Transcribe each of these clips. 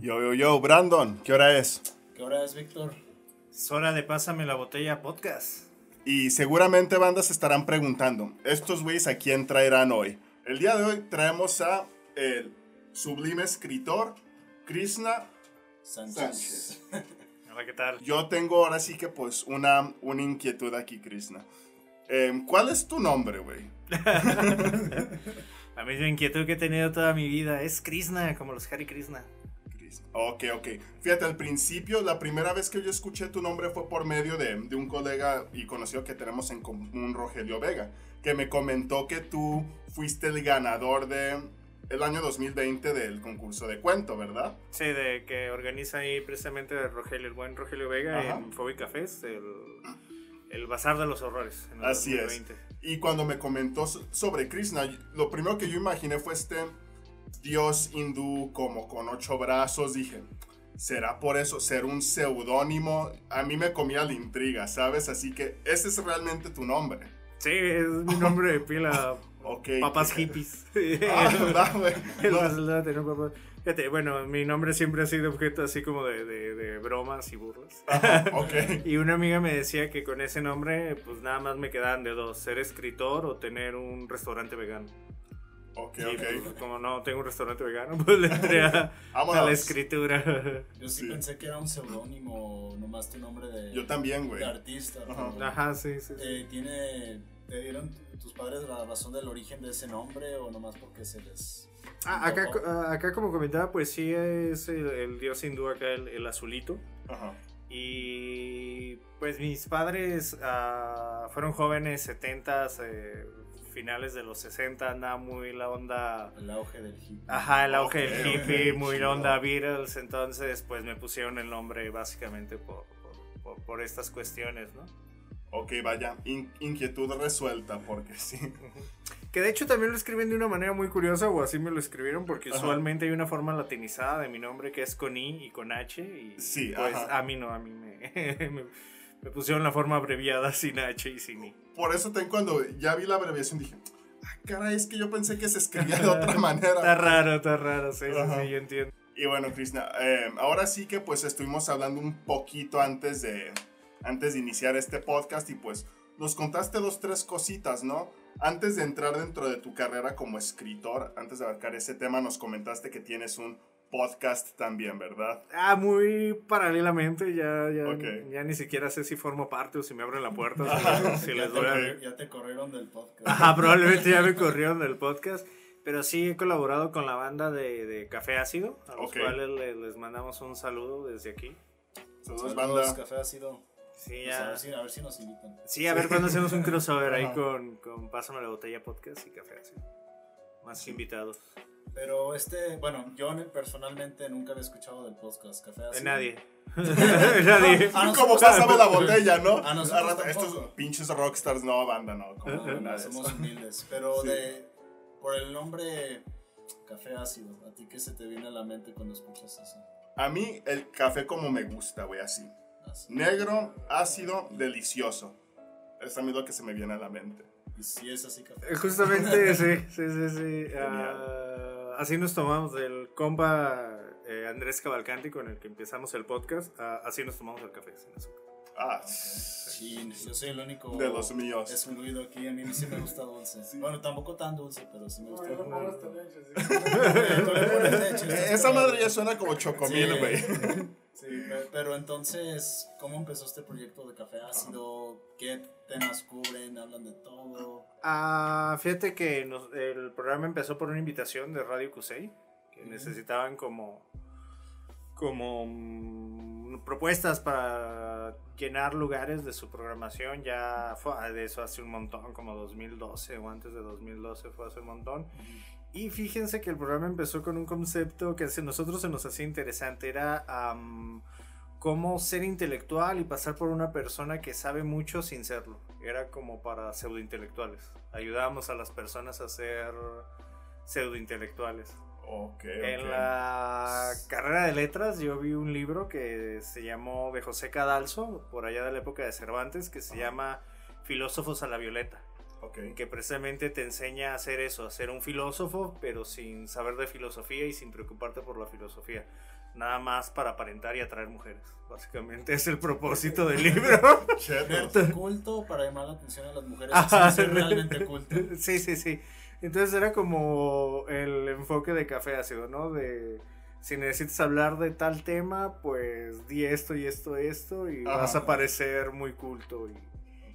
Yo, yo, yo, Brandon, ¿qué hora es? ¿Qué hora es, Víctor? Es hora de Pásame la Botella Podcast. Y seguramente bandas se estarán preguntando, ¿estos güeyes a quién traerán hoy? El día de hoy traemos a el sublime escritor Krishna Sánchez. Sánchez. Hola, ¿qué tal? Yo tengo ahora sí que pues una, una inquietud aquí, Krishna. Em, ¿Cuál es tu nombre, güey? La misma inquietud que he tenido toda mi vida es Krishna, como los Hare Krishna. Ok, ok. Fíjate, al principio, la primera vez que yo escuché tu nombre fue por medio de, de un colega y conocido que tenemos en común, Rogelio Vega, que me comentó que tú fuiste el ganador de el año 2020 del concurso de cuento, ¿verdad? Sí, de que organiza ahí precisamente Rogelio, el buen Rogelio Vega Ajá. en Fobi Cafés, el, el Bazar de los Horrores. En el Así es. 2020. Y cuando me comentó so- sobre Krishna, lo primero que yo imaginé fue este dios hindú como con ocho brazos. Dije, ¿será por eso ser un seudónimo? A mí me comía la intriga, ¿sabes? Así que ese es realmente tu nombre. Sí, es mi nombre de pila. Ok. Papas hippies. Ah, ¿verdad, güey? No. Fíjate, bueno, mi nombre siempre ha sido objeto así como de, de- de bromas y burlas. ajá, ok. Y una amiga me decía que con ese nombre, pues nada más me quedaban de dos: ser escritor o tener un restaurante vegano. Ok, Y ok. pues, como no tengo un restaurante vegano, pues le entré a, a la escritura. Yo sí, Sí. pensé que era un seudónimo, nomás tu nombre de, Yo también, güey. de artista. Ajá. pero, Ajá, sí, sí. sí. eh, ¿tiene, ¿Te dieron tus padres la razón del origen de ese nombre o nomás porque se les... Ah, acá, ah, acá, como comentaba, pues sí es el, el dios hindú acá, el, el azulito. Ajá. Y pues mis padres ah, fueron jóvenes, 70 finales de los 60, andaba muy la onda. El auge del hip. Ajá, el auge del hippie, muy chido. la onda Beatles, entonces pues me pusieron el nombre básicamente por, por, por- por estas cuestiones, ¿no? Ok, vaya. In- inquietud resuelta, porque sí. Que de hecho también lo escriben de una manera muy curiosa, o así me lo escribieron, porque Ajá. usualmente hay una forma latinizada de mi nombre que es con I y con H, y Sí, pues ajá. a mí no, a mí me, me, me pusieron la forma abreviada sin H y sin I. Por eso ten, cuando ya vi la abreviación dije, ah, caray, es que yo pensé que se escribía de otra manera. Está raro, está raro, sí, sí, Ajá. sí, yo entiendo. Y bueno, Krishna, eh, ahora sí que pues estuvimos hablando un poquito antes de, antes de iniciar este podcast y pues nos contaste dos, tres cositas, ¿no? Antes de entrar dentro de tu carrera como escritor, antes de abarcar ese tema, nos comentaste que tienes un podcast también, ¿verdad? Ah, muy paralelamente, ya, ya, Ok. ya ni siquiera sé si formo parte o si me abren la puerta, si, les te, doy a- ya te corrieron del podcast. Ajá, probablemente ya me corrieron del podcast. Pero sí he colaborado con la banda de, de Café Ácido, a los Ok. cuales le- les mandamos un saludo desde aquí. Saludos, banda. Café ha sido... Sí, pues, a, ver si, a ver si nos invitan. Sí, a ver cuándo hacemos un crossover ahí con, con Pásame la Botella Podcast y Café Ácido. Más invitados. Pero este, bueno, yo personalmente nunca había escuchado del podcast Café ha De nadie. nadie. Ah, Como pásame la botella, ¿no? A nosotros A estos pinches rockstars, no, banda, no. Como No, de somos eso. humildes. Pero Sí. de por el nombre Café Ácido, ¿a ti qué se te viene a la mente cuando escuchas eso? A mí el café como me gusta, güey, así. Así. Negro, ácido, delicioso. Es a mí lo que se me viene a la mente. Y si es así, Café Eh, Justamente, sí, sí, sí, sí. Genial. Ah, así nos tomamos del compa eh, Andrés Cavalcanti con el que empezamos el podcast. ah, así nos tomamos el café sin azúcar. Ah, Sí, yo soy el único de los míos. excluido aquí. A mí sí me gusta dulce. Bueno, tampoco tan dulce, pero sí me gusta. No, pongas leche, Esa madre ya suena como chocomil, güey. Sí, pe- pero entonces, ¿cómo empezó este proyecto de Café Ácido? ¿Qué temas cubren? ¿Hablan de todo? Ah, fíjate que nos- el programa empezó por una invitación de Radio Cusey, que necesitaban como, como mm, propuestas para llenar lugares de su programación. Ya fue ah, de eso hace un montón, como 2012 o antes de 2012 fue hace un montón. Y fíjense que el programa empezó con un concepto que a nosotros se nos hacía interesante, era am, cómo ser intelectual y pasar por una persona que sabe mucho sin serlo. Era como para pseudointelectuales. Ayudábamos a las personas a ser pseudointelectuales. Ok, En la carrera de letras yo vi un libro que se llamó de José Cadalso, por allá de la época de Cervantes, que se llama Filósofos a la Violeta Ok. que precisamente te enseña a hacer eso, a ser un filósofo, pero sin saber de filosofía y sin preocuparte por la filosofía. nada más para aparentar y atraer mujeres. Básicamente es el propósito del libro. Verte culto para llamar la atención a las mujeres. Ajá. Ser realmente culto. Sí, sí, sí. Entonces era como el enfoque de café ácido, ¿no? De si necesitas hablar de tal tema, pues di esto y esto, esto, y Ajá. vas a parecer muy culto y,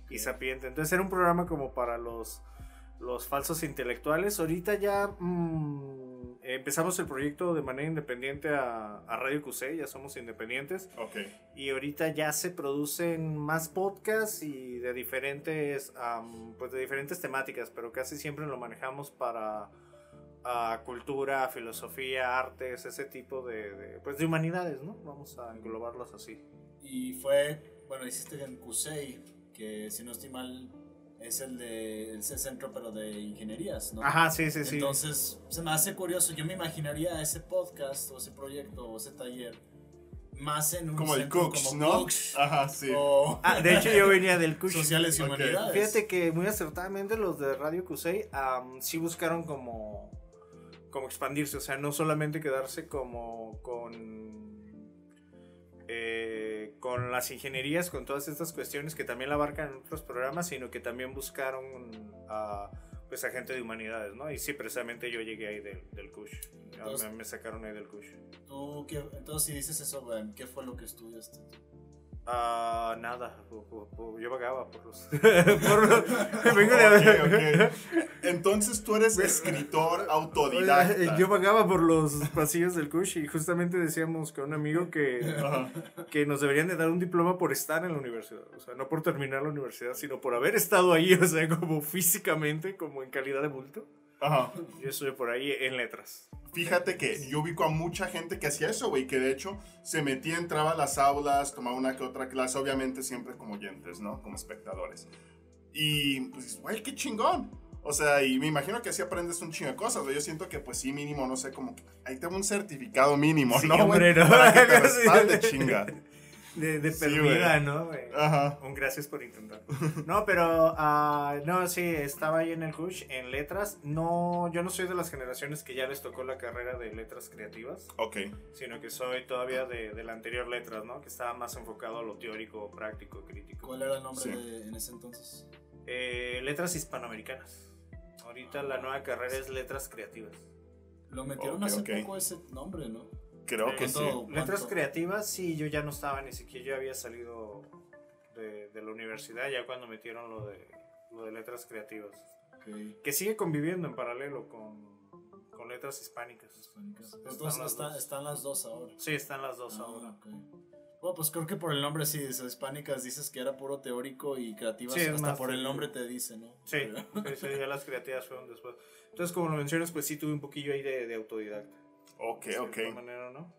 y sapiente. Entonces era un programa como para los, los falsos intelectuales. Ahorita ya mm, empezamos el proyecto de manera independiente a, a Radio QC, ya somos independientes. Ok. Y ahorita ya se producen más podcasts y de diferentes, pues de diferentes temáticas, pero casi siempre lo manejamos para cultura, filosofía, artes, ese tipo de, de, pues de humanidades, ¿no? Vamos a englobarlas así. Y fue, bueno, hiciste en CUSEI, que si no estoy mal, es el de ese centro, pero de ingenierías, ¿no? Ajá, sí, sí, sí. Entonces, se me hace curioso. Yo me imaginaría ese podcast, o ese proyecto, o ese taller, más en un Como el Cooks, como ¿no? Cooks, Ajá, sí. o Ah, de hecho yo venía del Cush. sociales y humanidades. Fíjate que muy acertadamente los de Radio Cusey sí buscaron como, como expandirse, o sea, no solamente quedarse como con, eh, con las ingenierías, con todas estas cuestiones que también la abarcan en otros programas, sino que también buscaron a, pues, a gente de humanidades, ¿no? Y sí, precisamente yo llegué ahí del, del Cush, Entonces- me, me sacaron ahí del Cush. Tú, ¿qué- entonces, si dices eso, ¿qué fue lo que estudiaste? Ah, nada, yo vagaba por los... por. Entonces tú eres escritor autodidacta. Eh, Yo vagaba por los pasillos del Kush y justamente decíamos con un amigo que, que nos deberían de dar un diploma por estar en la universidad. O sea, no por terminar la universidad, sino por haber estado ahí, o sea, como físicamente, como en calidad de bulto. Ajá. Yo estoy por ahí en letras. Fíjate que yo ubico a mucha gente que hacía eso, güey, que de hecho se metía, entraba a las aulas, tomaba una que otra clase, obviamente siempre como oyentes, ¿no? Como espectadores. Y pues, güey, qué chingón. O sea, y me imagino que así aprendes un chingo de cosas, güey. Yo siento que, pues sí, mínimo, no sé, como que ahí tengo un certificado mínimo, Sí, ¿no? hombre, ¿no? Para que te respalde, chinga. De, de perdida. ¿no? Ajá. Un gracias por intentar. No, pero ah, no, sí, estaba ahí en el Kush, en letras. No, yo no soy de las generaciones que ya les tocó la carrera de letras creativas. Ok. sino que soy todavía de, de la anterior letras, ¿no? Que estaba más enfocado a lo teórico, práctico, crítico. ¿Cuál era el nombre Sí. de, en ese entonces? Eh, letras hispanoamericanas. Ahorita la nueva carrera es letras creativas. Lo metieron hace poco ese nombre, ¿no? Creo Eh, que sí. Letras creativas, sí, yo ya no estaba, ni siquiera yo había salido de, de la universidad ya cuando metieron lo de, lo de letras creativas. Que sigue conviviendo en paralelo con, con letras hispánicas. Hispánicas. Están Entonces las está- dos. están las dos ahora. Sí, están las dos Ah, ahora. ok. Bueno, pues creo que por el nombre sí, hispánicas dices que era puro teórico y creativas Sí, hasta por el teórico. nombre te dice, ¿no? Sí, sí, sí, ya las creativas fueron después. Entonces, como lo mencionas, pues sí tuve un poquillo ahí de, de autodidacta. Ok, de ok. manera, ¿no?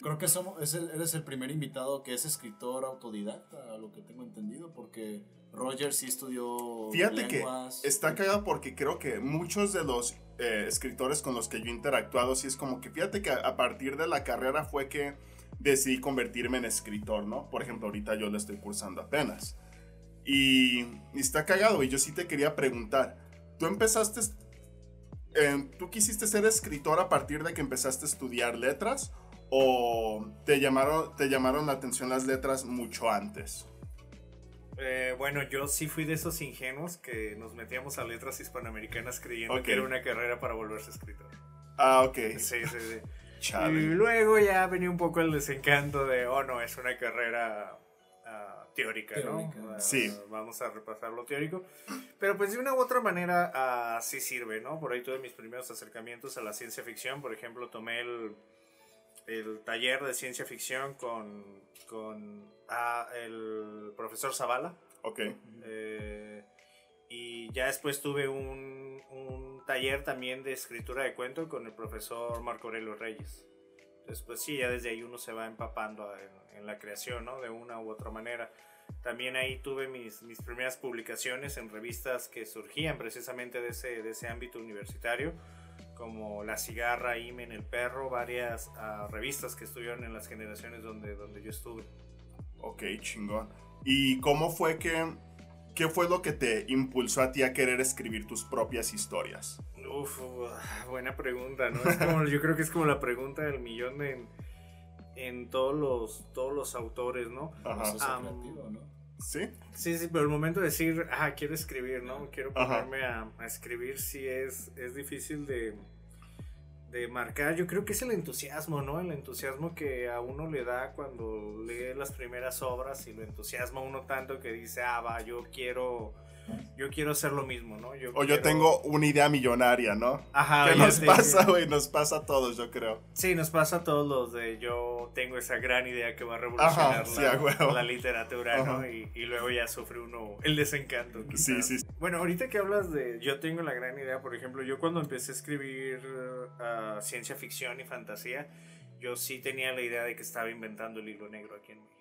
Creo que somos, es el- eres el primer invitado que es escritor autodidacta, a lo que tengo entendido, porque Roger sí estudió Fíjate lenguas. que está cagado porque creo que muchos de los eh, escritores con los que yo he interactuado, sí es como que fíjate que a, a partir de la carrera fue que decidí convertirme en escritor, ¿no? Por ejemplo, ahorita yo le estoy cursando apenas. Y, y está cagado, y yo sí te quería preguntar, ¿tú empezaste, eh, tú quisiste ser escritor a partir de que empezaste a estudiar letras? ¿O te llamaron, te llamaron la atención las letras mucho antes? Eh, bueno, yo sí fui de esos ingenuos que nos metíamos a letras hispanoamericanas creyendo que era una carrera para volverse escritor. Ah, ok. Sí, sí, sí. Y luego ya venía un poco el desencanto de, oh no, es una carrera ah, teórica, Teórica. ¿no? Ah, Sí. Vamos a repasar lo teórico. Pero pues de una u otra manera ah, sí sirve, ¿no? Por ahí tuve mis primeros acercamientos a la ciencia ficción. Por ejemplo, tomé el, el taller de ciencia ficción con, con el profesor Zavala. Ok. Eh, y ya después tuve un, un taller también de escritura de cuento con el profesor Marco Aurelio Reyes. Después sí, ya desde ahí uno se va empapando en, en la creación, ¿no? De una u otra manera. También ahí tuve mis, mis primeras publicaciones en revistas que surgían precisamente de ese, de ese ámbito universitario, como La Cigarra, Imen, El Perro, varias ah, revistas que estuvieron en las generaciones donde, donde yo estuve. Ok, chingón. ¿Y cómo fue que... ¿Qué fue lo que te impulsó a ti a querer escribir tus propias historias? Uf, buena pregunta, ¿no? Es como, yo creo que es como la pregunta del millón en, en todos los, todos los autores, ¿no? Ajá. Creativo, ¿no? ¿Sí? Sí, sí, pero el momento de decir, ah, quiero escribir, ¿no? Quiero ponerme a, a escribir, sí es, es difícil de, de marcar. Yo creo que es el entusiasmo, ¿no? El entusiasmo que a uno le da cuando lee las primeras obras y lo entusiasma uno tanto que dice, ah, va, yo quiero, yo quiero hacer lo mismo, ¿no? O yo tengo una idea millonaria, ¿no? Ajá, ¿Qué yo nos pasa, güey? Nos pasa a todos, yo creo. Sí, nos pasa a todos los de yo tengo esa gran idea que va a revolucionar Ajá, sí, la, a huevo. la literatura, ¿no? Y, y luego ya sufre uno el desencanto. Sí, sí, sí. Bueno, ahorita que hablas de yo tengo la gran idea, por ejemplo, yo cuando empecé a escribir uh, ciencia ficción y fantasía, yo sí tenía la idea de que estaba inventando el hilo negro aquí en México.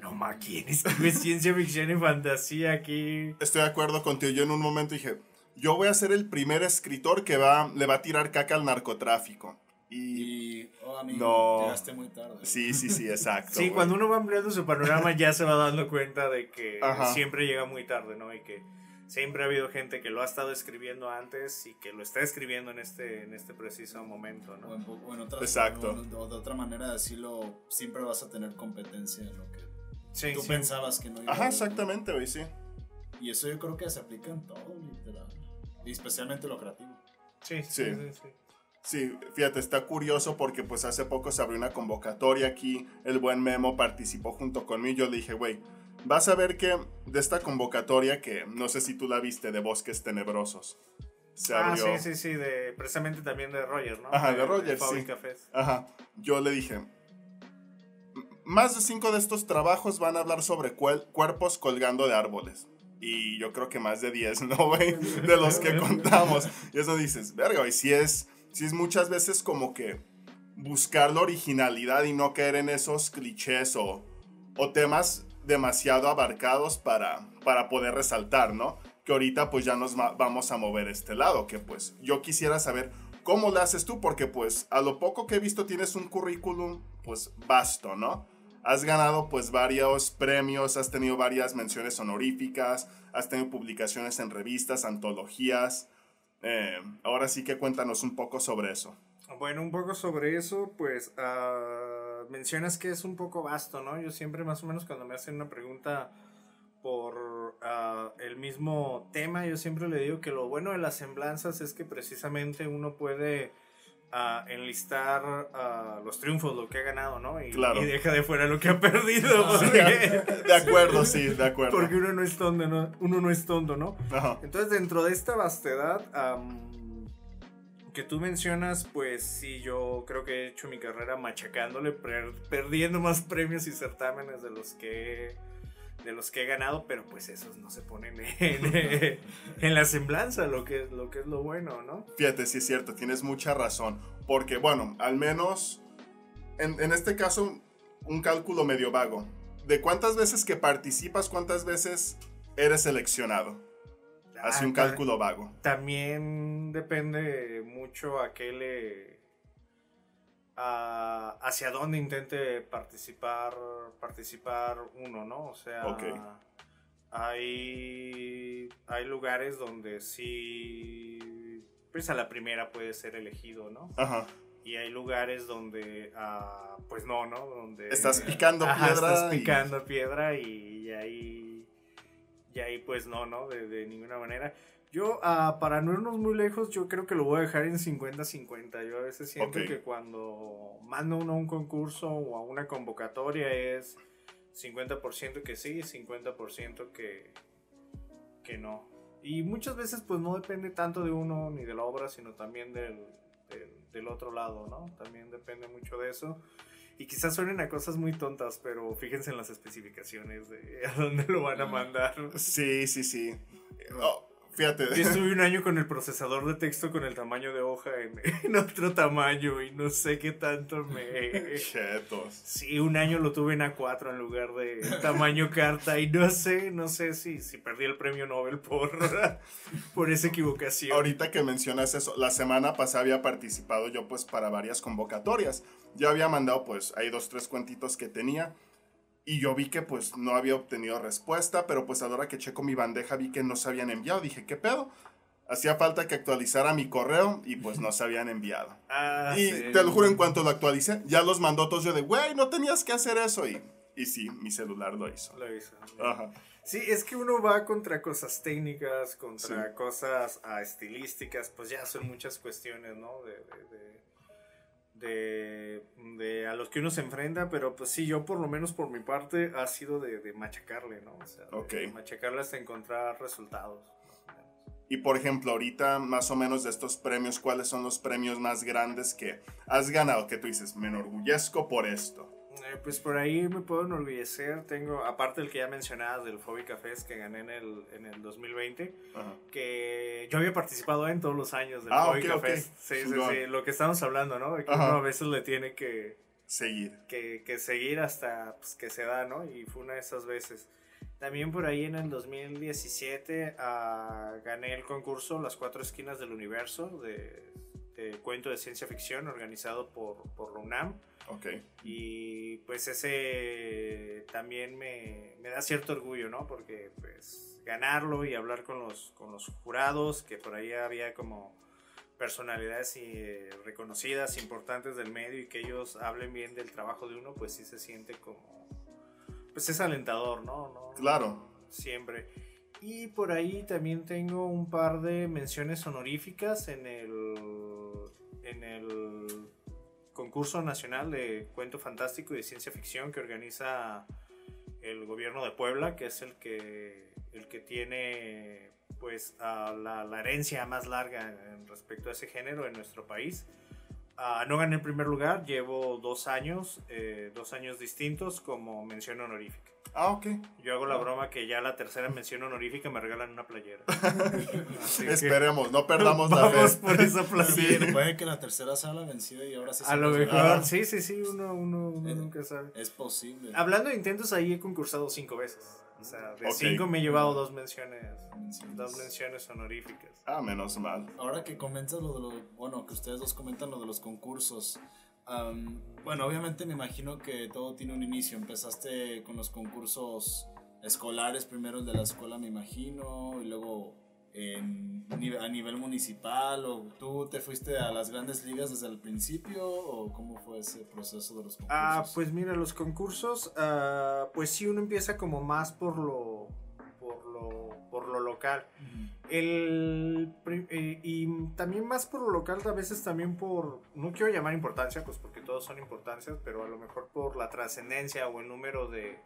No ma, ¿quién escribe ciencia ficción y fantasía aquí? Estoy de acuerdo contigo. Yo en un momento dije, yo voy a ser el primer escritor que va, le va a tirar caca al narcotráfico. Y Y, oh, amigo, No. llegaste muy tarde. sí, sí, sí, exacto. Sí, cuando uno va ampliando su panorama ya se va dando cuenta de que Ajá. siempre llega muy tarde, ¿no? Y que siempre ha habido gente que lo ha estado escribiendo antes y que lo está escribiendo en este, en este preciso momento, O ¿no? en, o en otra, Exacto. o- o de otra manera de decirlo, siempre vas a tener competencia en lo que Sí, tú sí. pensabas que no iba a Ajá, exactamente, güey, sí. Y eso yo creo que se aplica en todo, literal. Y especialmente lo creativo. Sí, Sí. sí, sí, sí. Sí, fíjate, está curioso porque pues hace poco se abrió una convocatoria aquí, el buen Memo participó junto conmigo, yo le dije, güey, vas a ver que de esta convocatoria que no sé si tú la viste, de Bosques Tenebrosos, se Ah, abrió. sí, sí, sí, de, precisamente también de Roger, ¿no? Ajá, de Roger, Fábrica sí. Fest. Ajá, yo le dije, "M- más de cinco de estos trabajos van a hablar sobre cuerpos colgando de árboles. Y yo creo que más de 10, ¿no, güey? De los que contamos. Y eso dices, verga, güey, si es, si es muchas veces como que buscar la originalidad y no caer en esos clichés o, o temas demasiado abarcados para, para poder resaltar, ¿no? Que ahorita pues ya nos vamos a mover este lado, que pues yo quisiera saber cómo lo haces tú, porque pues a lo poco que he visto tienes un currículum pues vasto, ¿no? Has ganado pues varios premios, has tenido varias menciones honoríficas, has tenido publicaciones en revistas, antologías. Eh, ahora sí que cuéntanos un poco sobre eso. Bueno, un poco sobre eso, pues ah, mencionas que es un poco vasto, ¿no? Yo siempre más o menos cuando me hacen una pregunta por ah, el mismo tema, yo siempre le digo que lo bueno de las semblanzas es que precisamente uno puede ah, enlistar ah, los triunfos, lo que ha ganado, ¿no? Y, Claro. y deja de fuera lo que ha perdido. Ah, porque- De acuerdo, sí, de acuerdo. Porque uno no es tonto, ¿no? Uno no es tonto, ¿no? Ajá. Entonces, dentro de esta vastedad am, que tú mencionas, pues sí, yo creo que he hecho mi carrera machacándole, per- perdiendo más premios y certámenes de los que de los que he ganado, pero pues esos no se ponen en, en la semblanza, lo que, es- lo que es lo bueno, ¿no? Fíjate, sí es cierto, tienes mucha razón. Porque, bueno, al menos en, en este caso, un cálculo medio vago. ¿De cuántas veces que participas, cuántas veces eres seleccionado? Un Ah, ta- cálculo vago. También depende mucho a qué le. a- hacia dónde intente participar, participar uno, ¿no? O sea, hay, hay lugares donde sí, pues a la primera puede ser elegido, ¿no? Ajá. Y hay lugares donde, ah, pues no, ¿no? Donde Estás picando Ajá, piedra. estás y- picando piedra y, y ahí, y ahí pues no, ¿no? De, de ninguna manera. Yo, ah, para no irnos muy lejos, yo creo que lo voy a dejar en 50-50. Yo a veces siento Ok. que cuando mando uno a un concurso o a una convocatoria es 50% que sí, 50% que, que no. Y muchas veces pues no depende tanto de uno ni de la obra, sino también del, del, del otro lado, ¿no? También depende mucho de eso. Y quizás suenen a cosas muy tontas, pero fíjense en las especificaciones de a dónde lo van a mandar. Sí, sí, sí. Oh, fíjate. Yo estuve un año con el procesador de texto con el tamaño de hoja en, en otro tamaño y no sé qué tanto me... Chetos. Sí, un año lo tuve en A4 en lugar de tamaño carta y no sé, no sé si, si perdí el premio Nobel por, por esa equivocación. Ahorita que mencionas eso, la semana pasada había participado yo pues para varias convocatorias. Ya había mandado pues hay dos, tres cuentitos que tenía. Y yo vi que pues no había obtenido respuesta, pero pues a la hora que checo mi bandeja vi que no se habían enviado. Dije, ¿qué pedo? Hacía falta que actualizara mi correo y pues no se habían enviado. Ah, y sí. te lo juro, en cuanto lo actualicé, ya los mandó todos yo de, güey, no tenías que hacer eso. Y, y sí, mi celular lo hizo. Lo hizo. Ajá. Sí, es que uno va contra cosas técnicas, contra Sí. cosas ah, estilísticas, pues ya son muchas cuestiones, ¿no? De, de, de, de- de a los que uno se enfrenta, pero pues sí, yo por lo menos por mi parte ha sido de, de machacarle, ¿no? O sea, de machacarle hasta encontrar resultados. Y por ejemplo, ahorita más o menos de estos premios, ¿cuáles son los premios más grandes que has ganado? Que tú dices, me enorgullezco por esto. Eh, pues por ahí me puedo enorgullecer, tengo, aparte del que ya mencionabas del Phobica Fest que gané en el, en el 2020, Ajá. que yo había participado en todos los años del Ah. Fest. Sí, sí, sí, lo que estamos hablando, ¿no? De que Ajá. uno a veces le tiene que, Seguir. que, que seguir hasta pues, que se da, ¿no? Y fue una de esas veces. También por ahí en el 2017 ah, gané el concurso Las Cuatro Esquinas del Universo de, de cuento de ciencia ficción organizado por, por la UNAM. Ok. Y pues ese también me, me da cierto orgullo, ¿no? Porque pues ganarlo y hablar con los, con los jurados, que por ahí había como personalidades eh, reconocidas, importantes del medio y que ellos hablen bien del trabajo de uno, pues sí se siente como... Pues es alentador, ¿no? ¿No? Claro. Siempre. Y por ahí también tengo un par de menciones honoríficas en el, en el concurso nacional de cuento fantástico y de ciencia ficción que organiza el gobierno de Puebla, que es el que, el que tiene pues la, herencia más larga en respecto a ese género en nuestro país. Ah, no gané el primer lugar, llevo dos años, eh, dos años distintos como mención honorífica. Ah, ok. Yo hago la broma que ya la tercera mención honorífica me regalan una playera. Esperemos, no perdamos la vamos fe. por esa Sí, playera. puede que la tercera sea la vencida y ahora sí A se lo mejor, sí, sí, sí, uno, uno, uno Eh, nunca sabe. Es posible. Hablando de intentos, ahí he concursado cinco veces. O sea, de cinco me he llevado dos menciones, Menciones. dos menciones honoríficas. Ah, menos mal. Ahora que comentas lo de lo, bueno, que ustedes dos comentan lo de los concursos. Am, bueno, obviamente me imagino que todo tiene un inicio. Empezaste con los concursos escolares, primero el de la escuela, me imagino, y luego en, a nivel municipal, o tú te fuiste a las grandes ligas desde el principio, o cómo fue ese proceso de los concursos. Ah, pues mira, los concursos, ah, pues sí, uno empieza como más por lo, por lo, por lo local. El, eh, y también más por lo local, a veces también por, no quiero llamar importancia, pues porque todos son importancias, pero a lo mejor por la trascendencia o el número de,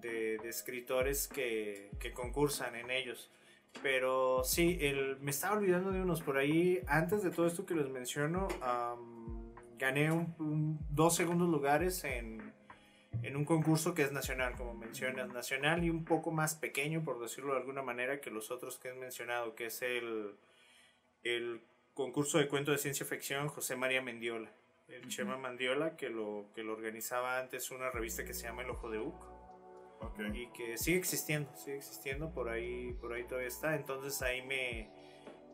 de, escritores que, que concursan en ellos. Pero sí, el, me estaba olvidando de unos por ahí. Antes de todo esto que les menciono, gané un- dos segundos lugares en, en un concurso que es nacional, como mencionas, nacional y un poco más pequeño, por decirlo de alguna manera, que los otros que he mencionado, que es el, el concurso de cuento de ciencia ficción José María Mendiola. El Chema Mandiola, que lo, que lo organizaba antes una revista que se llama El Ojo de Uc Ok. y que sigue existiendo, sigue existiendo, por ahí, por ahí todavía está. Entonces ahí me,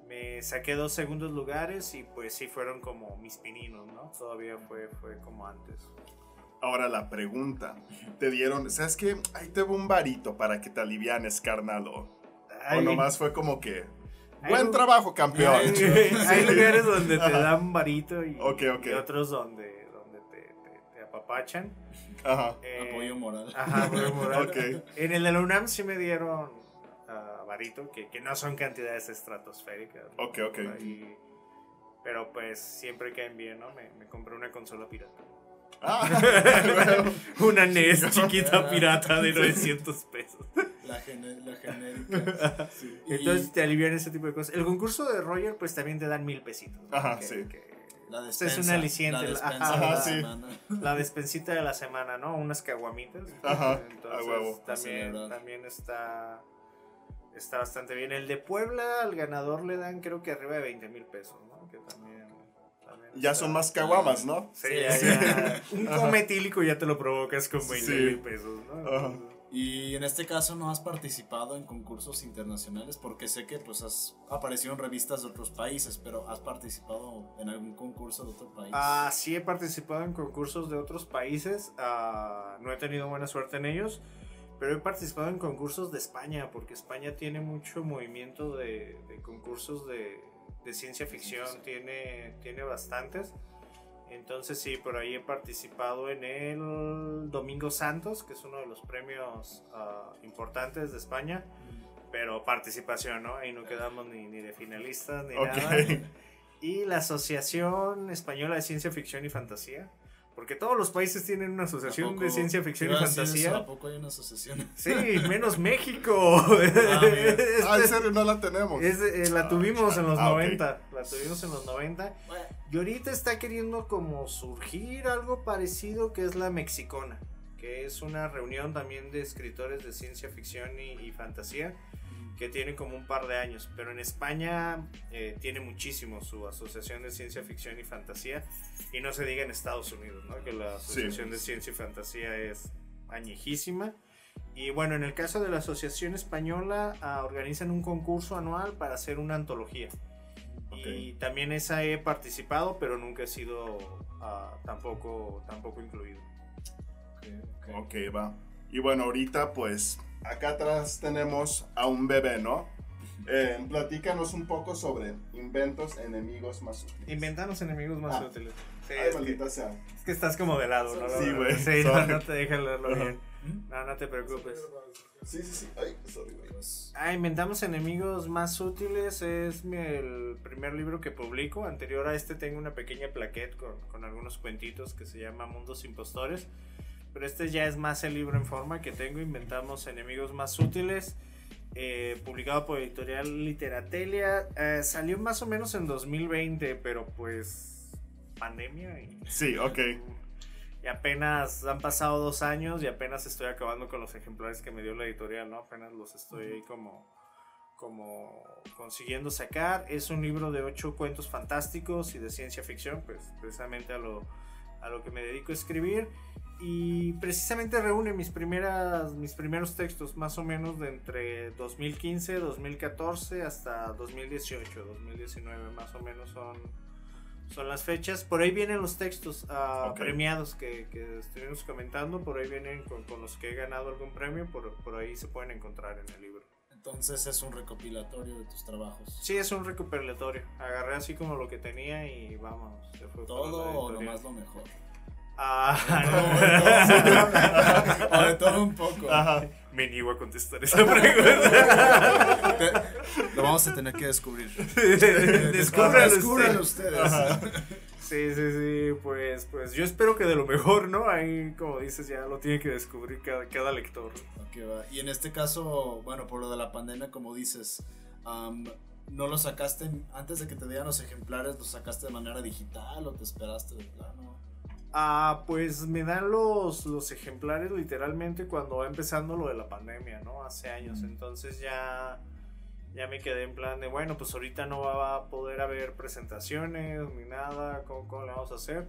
me saqué dos segundos lugares y pues sí fueron como mis pininos, ¿no? Todavía fue, fue como antes. Ahora la pregunta. Te dieron, ¿sabes qué? Ahí te va un varito para que te alivianes, carnal. O, nomás fue como que, buen trabajo, campeón. hay, hay lugares donde te Ajá. dan varito y, y otros donde, donde te, te- te apapachan. Ajá. Eh, Apoyo moral. Ajá, apoyo moral. Ok. En el de la UNAM sí me dieron ah, varito, que, que no son cantidades estratosféricas. Ok, ok. Ahí. Pero pues siempre caen bien, ¿no? Me, me compré una consola pirata. Ah, Una NES chiquita pirata de 900 pesos. La, gene- la genérica. Sí. Y Entonces te alivian ese tipo de cosas. El concurso de Roger pues también te dan mil pesitos. ¿no? Ajá, Que- sí. que- la es despensa, un aliciente, La despensa ajá, de la sí. semana. la despensita de la semana, ¿no? Unas caguamitas. Ajá, Entonces a huevo. También, también está, está bastante bien. El de Puebla al ganador le dan creo que arriba de 20 mil pesos, ¿no? Que también ya son más caguamas, ¿no? Sí, ya, sí. ya. Un cometílico ya te lo provocas con 20 Sí. mil pesos, ¿no? Ajá. Y en este caso no has participado en concursos internacionales porque sé que pues has aparecido en revistas de otros países, pero has participado en algún concurso de otro país. Ah, sí he participado en concursos de otros países, ah, no he tenido buena suerte en ellos, pero he participado en concursos de España, porque España tiene mucho movimiento de, de concursos de, de, ciencia ficción, tiene, tiene bastantes. Entonces sí, por ahí he participado en el Domingo Santos, que es uno de los premios uh, importantes de España, pero participación, ¿no? Ahí no quedamos ni, ni de finalistas ni okay. nada. Y la Asociación Española de Ciencia Ficción y Fantasía porque todos los países tienen una asociación de ciencia ficción y fantasía. ¿Tampoco hay una asociación? Sí, menos México. Ah, ah, en serio, no la tenemos. Eh, la ah, tuvimos en los 90. La tuvimos en los 90. Y ahorita está queriendo como surgir algo parecido que es la Mexicona. Que es una reunión también de escritores de ciencia ficción y fantasía que tiene como un par de años, pero en España eh, tiene muchísimo su Asociación de Ciencia Ficción y Fantasía, y no se diga en Estados Unidos, ¿no? que la Asociación de Ciencia y Fantasía es añejísima. Y bueno, en el caso de la Asociación Española, ah, organizan un concurso anual para hacer una antología. Y también esa he participado, pero nunca he sido uh, tampoco, tampoco incluido. ok, va. Y bueno, ahorita pues acá atrás tenemos a un bebé, ¿no? Eh, platícanos un poco sobre inventos enemigos más útiles. Inventanos enemigos más ah. útiles. Sí, Ay, maldita sea. Es que estás como de lado, ¿no? Sí, güey. Sí, no, no, te dejan leerlo bien. No, no te preocupes. Sí, sí, sí. Ay, sorry, güey. Ah, Inventamos enemigos más útiles. Es mi, el primer libro que publico. Anterior a este tengo una pequeña plaquette con, con algunos cuentitos que se llama Mundos Impostores pero este ya es más el libro en forma que tengo, Inventamos Enemigos Más Útiles, eh, publicado por Editorial Literatelia. Eh, salió más o menos en 2020, pero pues pandemia. Y, sí, ok. Y apenas han pasado dos años y apenas estoy acabando con los ejemplares que me dio la editorial, ¿no? Apenas los estoy ahí como, como consiguiendo sacar. Es un libro de ocho cuentos fantásticos y de ciencia ficción, pues precisamente a lo, a lo que me dedico a escribir y precisamente reúne mis primeras mis primeros textos más o menos de entre 2015 2014 hasta 2018 2019 más o menos son son las fechas por ahí vienen los textos uh, premiados que, que, estuvimos comentando por ahí vienen con, con, los que he ganado algún premio por, por ahí se pueden encontrar en el libro entonces es un recopilatorio de tus trabajos. Sí, es un recopilatorio. Agarré así como lo que tenía y vamos. Se fue Todo o más lo mejor. Ah, o de todo un poco. Me niego a contestar esa pregunta. Lo vamos a tener que descubrir. Descúbranlo ustedes. Sí, sí, sí, pues, pues yo espero que de lo mejor, ¿no? Ahí, como dices, ya lo tiene que descubrir cada, cada lector. Y en este caso, bueno, por lo de la pandemia, como dices, ¿no lo sacaste antes de que te dieran los ejemplares, lo sacaste de manera digital o te esperaste de plano? Ah, pues me dan los, los ejemplares literalmente cuando va empezando lo de la pandemia, ¿no? Hace años. Entonces ya, ya me quedé en plan de, bueno, pues ahorita no va a poder haber presentaciones ni nada, ¿cómo, cómo le vamos a hacer?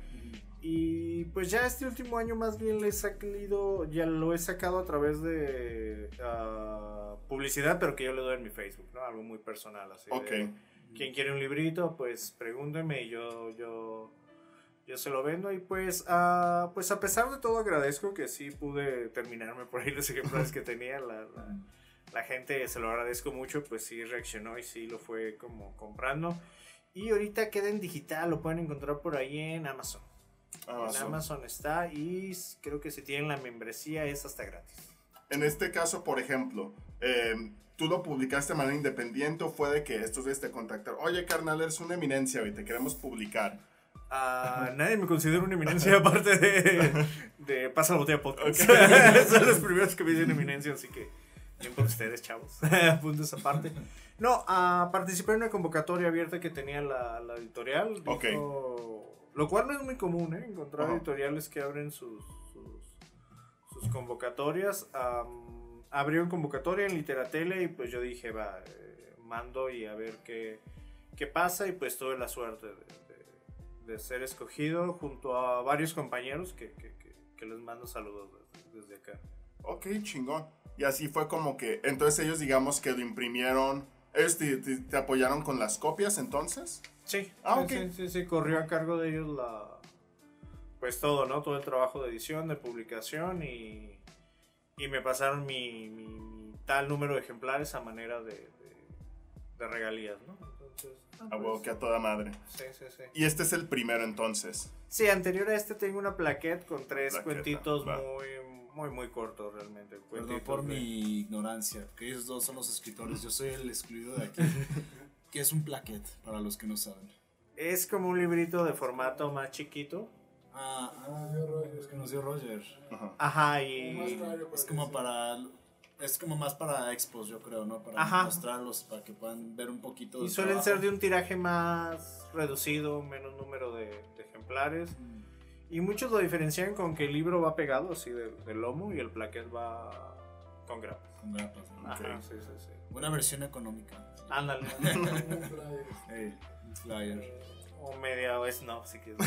Y pues ya este último año más bien le he sacado, ya lo he sacado a través de uh, publicidad, pero que yo le doy en mi Facebook, ¿no? Algo muy personal, así. Ok. Quien quiere un librito, pues pregúnteme y yo, yo yo se lo vendo y pues, uh, pues a pesar de todo agradezco que sí pude terminarme por ahí los ejemplares que tenía. La, la, la, gente se lo agradezco mucho, pues sí reaccionó y sí lo fue como comprando. Y ahorita queda en digital, lo pueden encontrar por ahí en Amazon. En Amazon está y creo que si tienen la membresía es hasta gratis. En este caso, por ejemplo, em, tú lo publicaste de manera independiente o fue de que estos te contactaron, oye carnal, eres una eminencia y te queremos publicar nadie me considera una eminencia aparte de, de Pasa la Botella Podcast. Son los primeros que me dicen eminencia, así que bien por ustedes, chavos. Punto esa parte. No, uh, participé en una convocatoria abierta que tenía la, la editorial. lo cual no es muy común, ¿eh? Encontrar editoriales que abren sus, sus, sus convocatorias. Um, abrió convocatoria en Literatele y pues yo dije, va, eh, mando y a ver qué, qué pasa y pues tuve la suerte de de ser escogido junto a varios compañeros que, que, que, les mando saludos desde, acá. Ok, chingón. Y así fue como que, entonces ellos digamos que lo imprimieron, ellos te, te, apoyaron con las copias entonces. Sí, ah, sí, sí, sí, corrió a cargo de ellos la, pues todo, ¿no? Todo el trabajo de edición, de publicación y, y me pasaron mi, mi- mi tal número de ejemplares a manera de, de, regalías, ¿no? Entonces, ah, A huevo, pues, que a toda madre. sí, sí, sí. Y este es el primero entonces. Sí, anterior a este tengo una plaquette con tres Plaqueta, cuentitos va. muy, muy, muy cortos realmente. Perdón por de- mi ignorancia, que ellos dos son los escritores, yo soy el excluido de aquí. ¿Qué es un plaquette, para los que no saben? Es como un librito de formato más chiquito. Ah, ah, es que nos dio Roger. Ajá. Ajá, y... Es como para... Es como más para expos, yo creo, ¿no? Para Ajá. mostrarlos, para que puedan ver un poquito Y suelen trabajo. ser de un tiraje más reducido, menos número de, de ejemplares. Mm. Y muchos lo diferencian con que el libro va pegado así del, del lomo y el plaquet va con grapas. Con grapas, ¿no? Ajá, Ok. sí, sí, sí. Buena versión económica. Ándale. Ey, un flyer. o media vez, no, si quieres.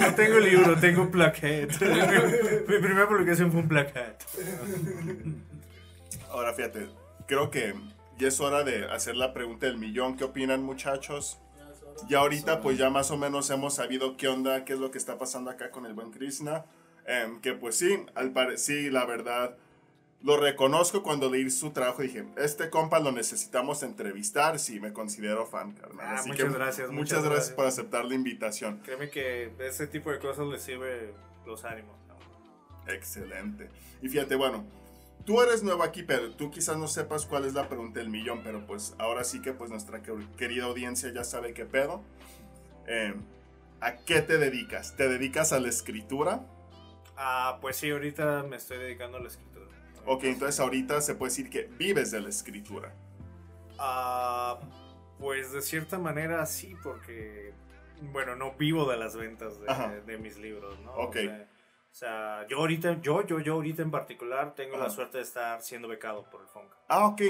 No tengo libro, tengo plaquet. Mi primera publicación fue un plaquet. Ahora fíjate, creo que ya es hora de hacer la pregunta del millón. ¿Qué opinan muchachos? Ya ahorita pues ya más o menos hemos sabido qué onda, qué es lo que está pasando acá con el buen Krishna. Em, que pues sí, al sí, la verdad, lo reconozco cuando leí su trabajo. Dije, este compa lo necesitamos entrevistar. Sí, me considero fan, carnal. Ah, Así muchas que gracias, Muchas, gracias gracias. por aceptar la invitación. Créeme que ese tipo de cosas les sirve los ánimos. ¿no? Excelente. Y fíjate, bueno, tú eres nuevo aquí, pero tú quizás no sepas cuál es la pregunta del millón, pero pues ahora sí que pues nuestra que- querida audiencia ya sabe qué pedo. Eh, ¿A qué te dedicas? ¿Te dedicas a la escritura? Ah, pues sí, ahorita me estoy dedicando a la escritura. Ok, entonces ahorita se puede decir que vives de la escritura. Ah, pues de cierta manera sí, porque, bueno, no vivo de las ventas de, de mis libros, ¿no? Ok. O sea, o sea, yo ahorita, yo, yo, yo ahorita en particular tengo la suerte de estar siendo becado por el FONCA. Ah, ok.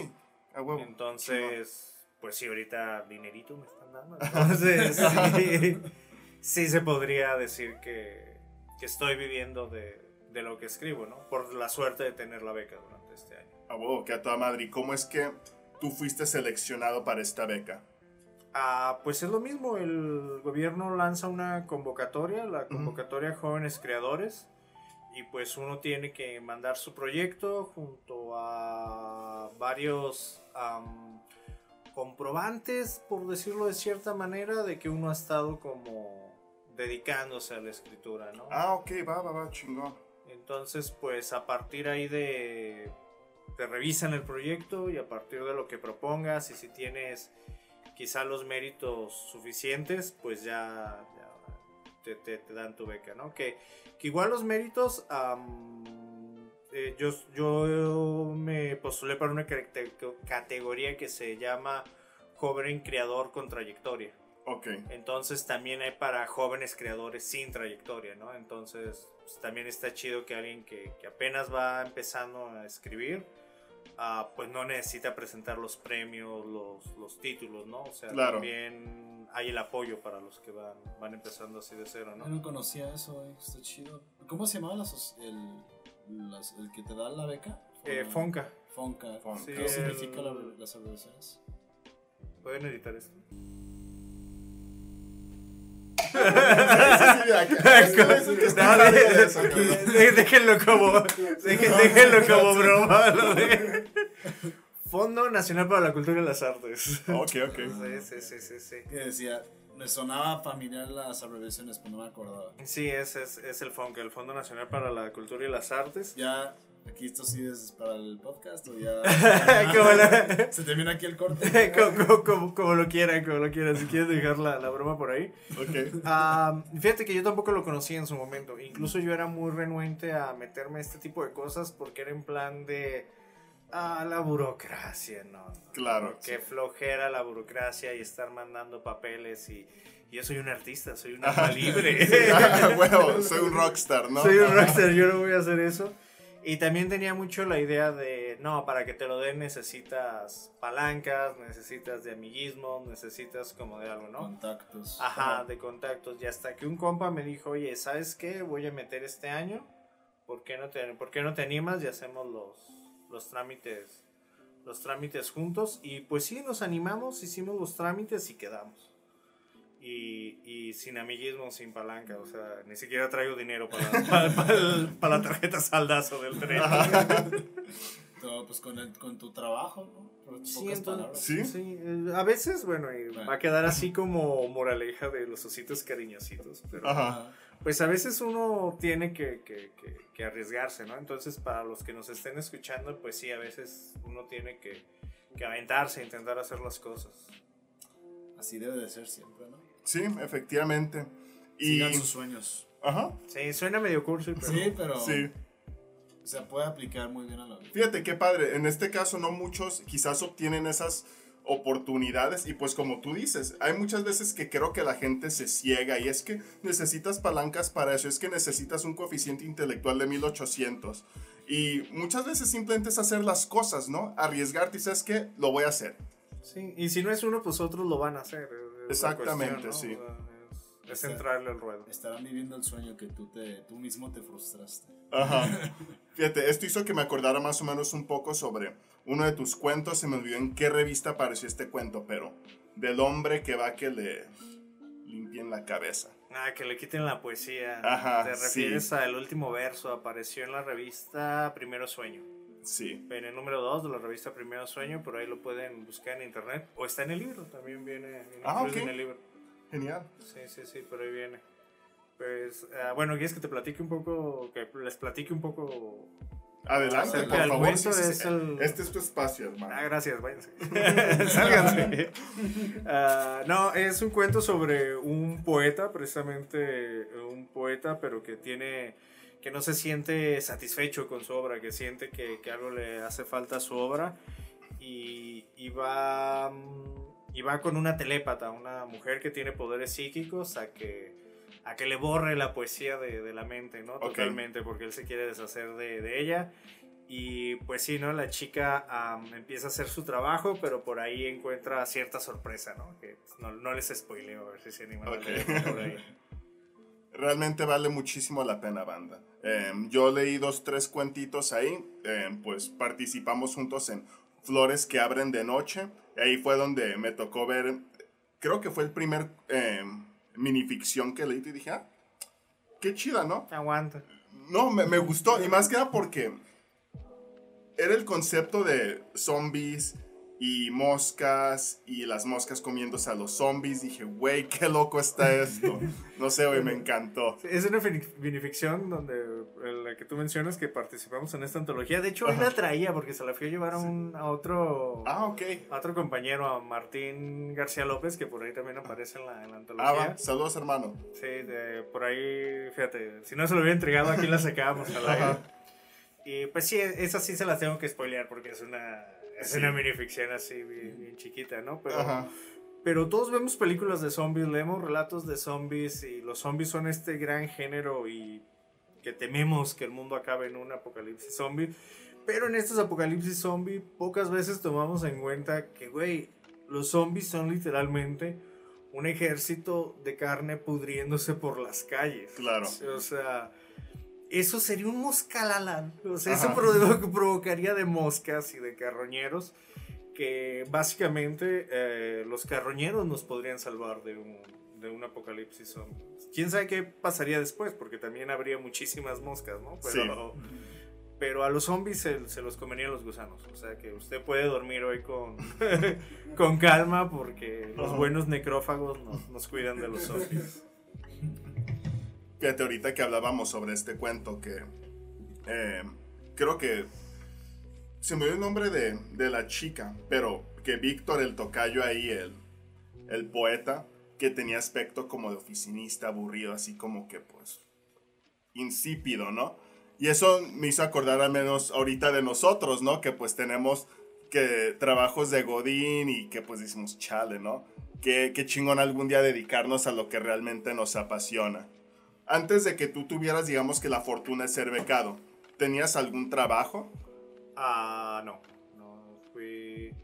Huevo. Entonces, pues sí, ahorita dinerito me están dando. Entonces, sí, sí se podría decir que, que estoy viviendo de, de lo que escribo, ¿no? Por la suerte de tener la beca durante este año. A huevo, que a toda madre. ¿Y cómo es que tú fuiste seleccionado para esta beca? Ah, pues es lo mismo, el gobierno lanza una convocatoria, la convocatoria Jóvenes Creadores, y pues uno tiene que mandar su proyecto junto a varios am, comprobantes, por decirlo de cierta manera, de que uno ha estado como dedicándose a la escritura, ¿no? Ah, ok, va, va, va, chingón. Entonces, pues a partir ahí de... Te revisan el proyecto y a partir de lo que propongas y si tienes quizá los méritos suficientes, pues ya, ya te, te- te dan tu beca, ¿no? Que, que igual los méritos, eh, yo, yo me postulé para una cate- categoría que se llama joven creador con trayectoria. Ok. Entonces también hay para jóvenes creadores sin trayectoria, ¿no? Entonces pues, también está chido que alguien que, que apenas va empezando a escribir, ah, pues no necesita presentar los premios, los, los títulos, ¿no? O sea, Claro. también hay el apoyo para los que van, van empezando así de cero, Yo ¿no? no conocía eso, eh, está chido. ¿Cómo se llamaba el, las- el que te da la beca? Eh, Fonca, Fonca. Fonca. ¿Qué el- significa la- las abreviaciones? pueden editar esto. No, déjenlo como, dejen- déjenlo como broma. lo de- Fondo Nacional para la Cultura y las Artes. Ok, ok. Sí, sí, sí, sí, sí. Que decía, me sonaba familiar las abreviaciones, pero no me acordaba. Sí, es, es, es el FONCA, el Fondo Nacional para la Cultura y las Artes. Ya, aquí esto sí es para el podcast o ya. Como la- Se termina aquí el corte. como, como- como- como lo quieran, como lo quieran. Si quieres dejar la, la broma por ahí. Ok. Ah, fíjate que yo tampoco lo conocí en su momento. Incluso yo era muy renuente a meterme a este tipo de cosas porque era en plan de. Ah, la burocracia, ¿no? Claro. Qué flojera la burocracia y estar mandando papeles y. y Yo soy un artista, soy un alma libre. Ah, bueno, soy un rockstar, ¿no? Soy un rockstar, yo no voy a hacer eso. Y también tenía mucho la idea de, no, para que te lo den necesitas palancas, necesitas de amiguismo, necesitas como de algo, ¿no? Contactos. Ajá, de contactos. Y hasta que un compa me dijo, oye, ¿sabes qué? Voy a meter este año. ¿Por qué no te, por qué no te animas y hacemos los, los trámites los trámites juntos? Y pues sí, nos animamos, hicimos los trámites y quedamos. y, y sin amiguismo, sin palanca. O sea, ni siquiera traigo dinero para, para, para el- para la tarjeta saldazo del tren. Todo, pues con, el, con tu trabajo, ¿no? Sí, entonces-. Sí. Sí, eh, a veces, bueno, y Bueno. va a quedar así como moraleja de los ositos cariñositos, pero Ajá. Pues a veces uno tiene que, que- que- que arriesgarse, ¿no? Entonces, para los que nos estén escuchando, pues sí, a veces uno tiene que, que aventarse, intentar hacer las cosas. Así debe de ser siempre, ¿no? Sí, efectivamente. Y... Sigan sus sueños. Ajá. Sí, suena medio cursi, pero... Sí, pero Sí. se puede aplicar muy bien a la vida. Fíjate qué padre. En este caso no muchos quizás obtienen esas oportunidades y pues como tú dices, hay muchas veces que creo que la gente se ciega y es que necesitas palancas para eso, es que necesitas un coeficiente intelectual de 1800 y muchas veces simplemente es hacer las cosas, ¿no? Arriesgarte y sabes que lo voy a hacer. Sí, y si no es uno, pues otros lo van a hacer. Exactamente, cuestión, sí. ¿no? O sea, Es, es entrarle al ruedo. Estarán viviendo el sueño que tú, te, tú mismo te frustraste. Ajá. Fíjate, esto hizo que me acordara más o menos un poco sobre uno de tus cuentos. Se me olvidó en qué revista apareció este cuento, pero del hombre que va a que le limpien la cabeza. Ah, que le quiten la poesía. Ajá, Te sí. refieres al último verso, apareció en la revista Primero Sueño. Sí. En el número 2 de la revista Primero Sueño, por ahí lo pueden buscar en internet. O está en el libro, también viene, Ah, en el libro. Genial. Sí, sí, sí, por ahí viene. Pues, ah, bueno, ¿quieres que te platique un poco, que les platique un poco? Adelante, por favor. cuento sí, sí, es el- Este es tu espacio, hermano. Ah, gracias, váyanse. Sálganse. Ah, no, es un cuento sobre un poeta, precisamente un poeta, pero que tiene que no se siente satisfecho con su obra, que siente que, que algo le hace falta a su obra y, y va mm, y va con una telépata, una mujer que tiene poderes psíquicos a que a que le borre la poesía de, de la mente, ¿no? Totalmente, porque él se quiere deshacer de, de ella. Y pues sí, ¿no? La chica empieza a hacer su trabajo, pero por ahí encuentra cierta sorpresa, ¿no? Que pues, no, no les spoileo, a ver si se animan Ok. a leer. Realmente vale muchísimo la pena, banda. Em, yo leí dos, tres cuentitos ahí. em, pues participamos juntos en Flores que abren de noche. Y ahí fue donde me tocó ver. Creo que fue el primer em, minificción que leí. Y dije, ah, qué chida, ¿no? Aguanta. No, me, me gustó. Y más que nada porque era el concepto de zombies y moscas y las moscas comiéndose a los zombies. Dije, güey, qué loco está esto. No sé, güey, me encantó. Es una minificción donde la que tú mencionas que participamos en esta antología. De hecho, hoy la traía porque se la fui a llevar a, un, a otro Ah, ok. a otro compañero, a Martín García López, que por ahí también aparece en la, en la Ah, antología. va. Saludos, hermano. Sí, de- por ahí, fíjate, si no se lo hubiera entregado, aquí la sacábamos. Y pues sí, esas sí se las tengo que spoilear porque es una, es Sí. una minificción así bien, bien chiquita, ¿no? Pero, Ajá. pero todos vemos películas de zombies, leemos relatos de zombies y los zombies son este gran género y que tememos que el mundo acabe en un apocalipsis zombie. Pero en estos apocalipsis zombie pocas veces tomamos en cuenta que, güey, los zombies son literalmente un ejército de carne pudriéndose por las calles. Claro. O sea, eso sería un moscalalán. O sea, eso Ajá. provo- provocaría de moscas y de carroñeros que básicamente eh, los carroñeros nos podrían salvar de un, de un apocalipsis zombie. ¿Quién sabe qué pasaría después? Porque también habría muchísimas moscas, ¿no? Pero, pero a los zombies se, se los comerían los gusanos. O sea que usted puede dormir hoy con, con calma porque los buenos necrófagos nos, nos cuidan de los zombies. Fíjate, ahorita que hablábamos sobre este cuento, que eh, creo que se me dio el nombre de, de la chica, pero que Víctor, el tocayo ahí, el, el poeta, que tenía aspecto como de oficinista, aburrido, así como que pues insípido, ¿no? Y eso me hizo acordar al menos ahorita de nosotros, ¿no? Que pues tenemos que trabajos de Godín y que pues decimos, chale, ¿no? Qué, qué chingón algún día dedicarnos a lo que realmente nos apasiona. Antes de que tú tuvieras, digamos que la fortuna de ser becado, ¿tenías algún trabajo? Ah, no. No, fui.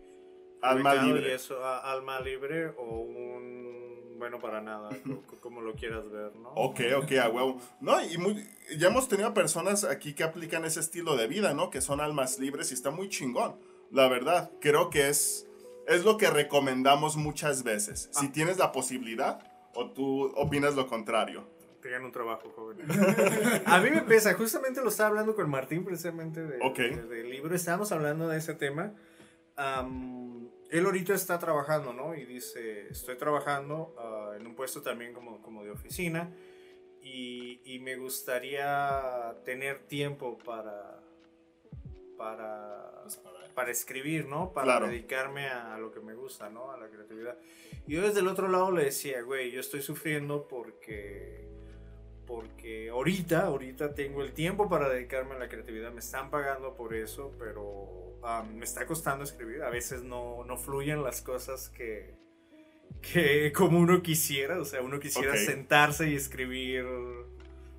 Alma libre. Y eso, a- alma libre o un. Bueno, para nada, co- como lo quieras ver, ¿no? Ok, ok, a huevo. No, y muy- ya hemos tenido personas aquí que aplican ese estilo de vida, ¿no? Que son almas libres y está muy chingón. La verdad, creo que es, es lo que recomendamos muchas veces. Si tienes la posibilidad, ¿O tú opinas lo contrario? Tengan un trabajo, joven. a mí me pesa, justamente lo estaba hablando con Martín precisamente de, del libro, estábamos hablando de ese tema. él ahorita está trabajando, ¿no? Y dice, estoy trabajando ah, en un puesto también como, como de oficina y, y, me gustaría tener tiempo para, para, pues para, escribir, ¿no? Para dedicarme a, a, lo que me gusta, ¿no? A la creatividad. Y yo desde el otro lado le decía, güey, yo estoy sufriendo porque porque ahorita, ahorita tengo el tiempo para dedicarme a la creatividad, me están pagando por eso, pero me está costando escribir, a veces no, no fluyen las cosas que, que como uno quisiera, o sea, uno quisiera sentarse y escribir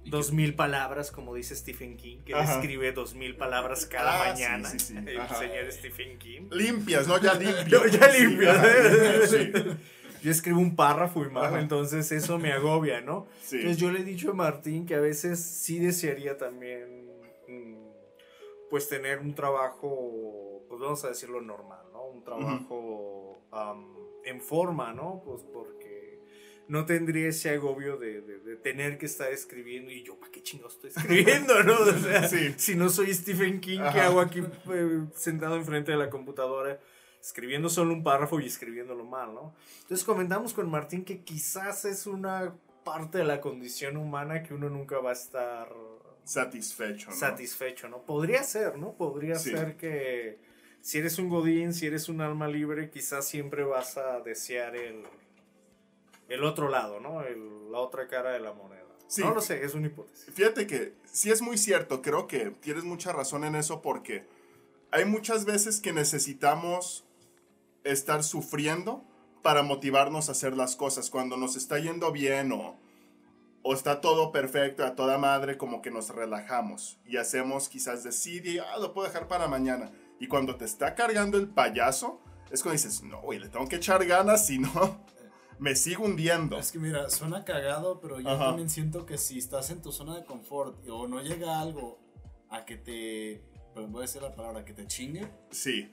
dos mil palabras, como dice Stephen King, que escribe dos mil palabras cada ah, mañana. el señor Stephen King. Limpias, no ya limpias. ya limpias. Yo escribo un párrafo y más, entonces eso me agobia, ¿no? Entonces yo le he dicho a Martín que a veces sí desearía también, mm, pues tener un trabajo, pues vamos a decirlo normal, ¿no? Un trabajo en forma, ¿no? Pues porque no tendría ese agobio de, tener que estar escribiendo y yo, ¿para qué chingados estoy escribiendo, no? O sea, si no soy Stephen King, ¿qué hago aquí eh, sentado enfrente de la computadora? Escribiendo solo un párrafo y escribiéndolo mal, ¿no? Entonces comentamos con Martín que quizás es una parte de la condición humana que uno nunca va a estar satisfecho, ¿no? Satisfecho, ¿no? Podría ser, ¿no? Podría ser que si eres un godín, si eres un alma libre, quizás siempre vas a desear el, el otro lado, ¿no? la otra cara de la moneda. No lo sé, es una hipótesis. Fíjate que sí es muy cierto, creo que tienes mucha razón en eso porque hay muchas veces que necesitamos estar sufriendo para motivarnos a hacer las cosas. Cuando nos está yendo bien o, o está todo perfecto, a toda madre, como que nos relajamos y hacemos quizás decide, ah, lo puedo dejar para mañana. Y cuando te está cargando el payaso, es cuando dices, no, güey, le tengo que echar ganas, si no, me sigo hundiendo. Es que mira, suena cagado, pero yo también siento que si estás en tu zona de confort o no llega algo a que te, pues voy a decir la palabra, que te chingue. Sí.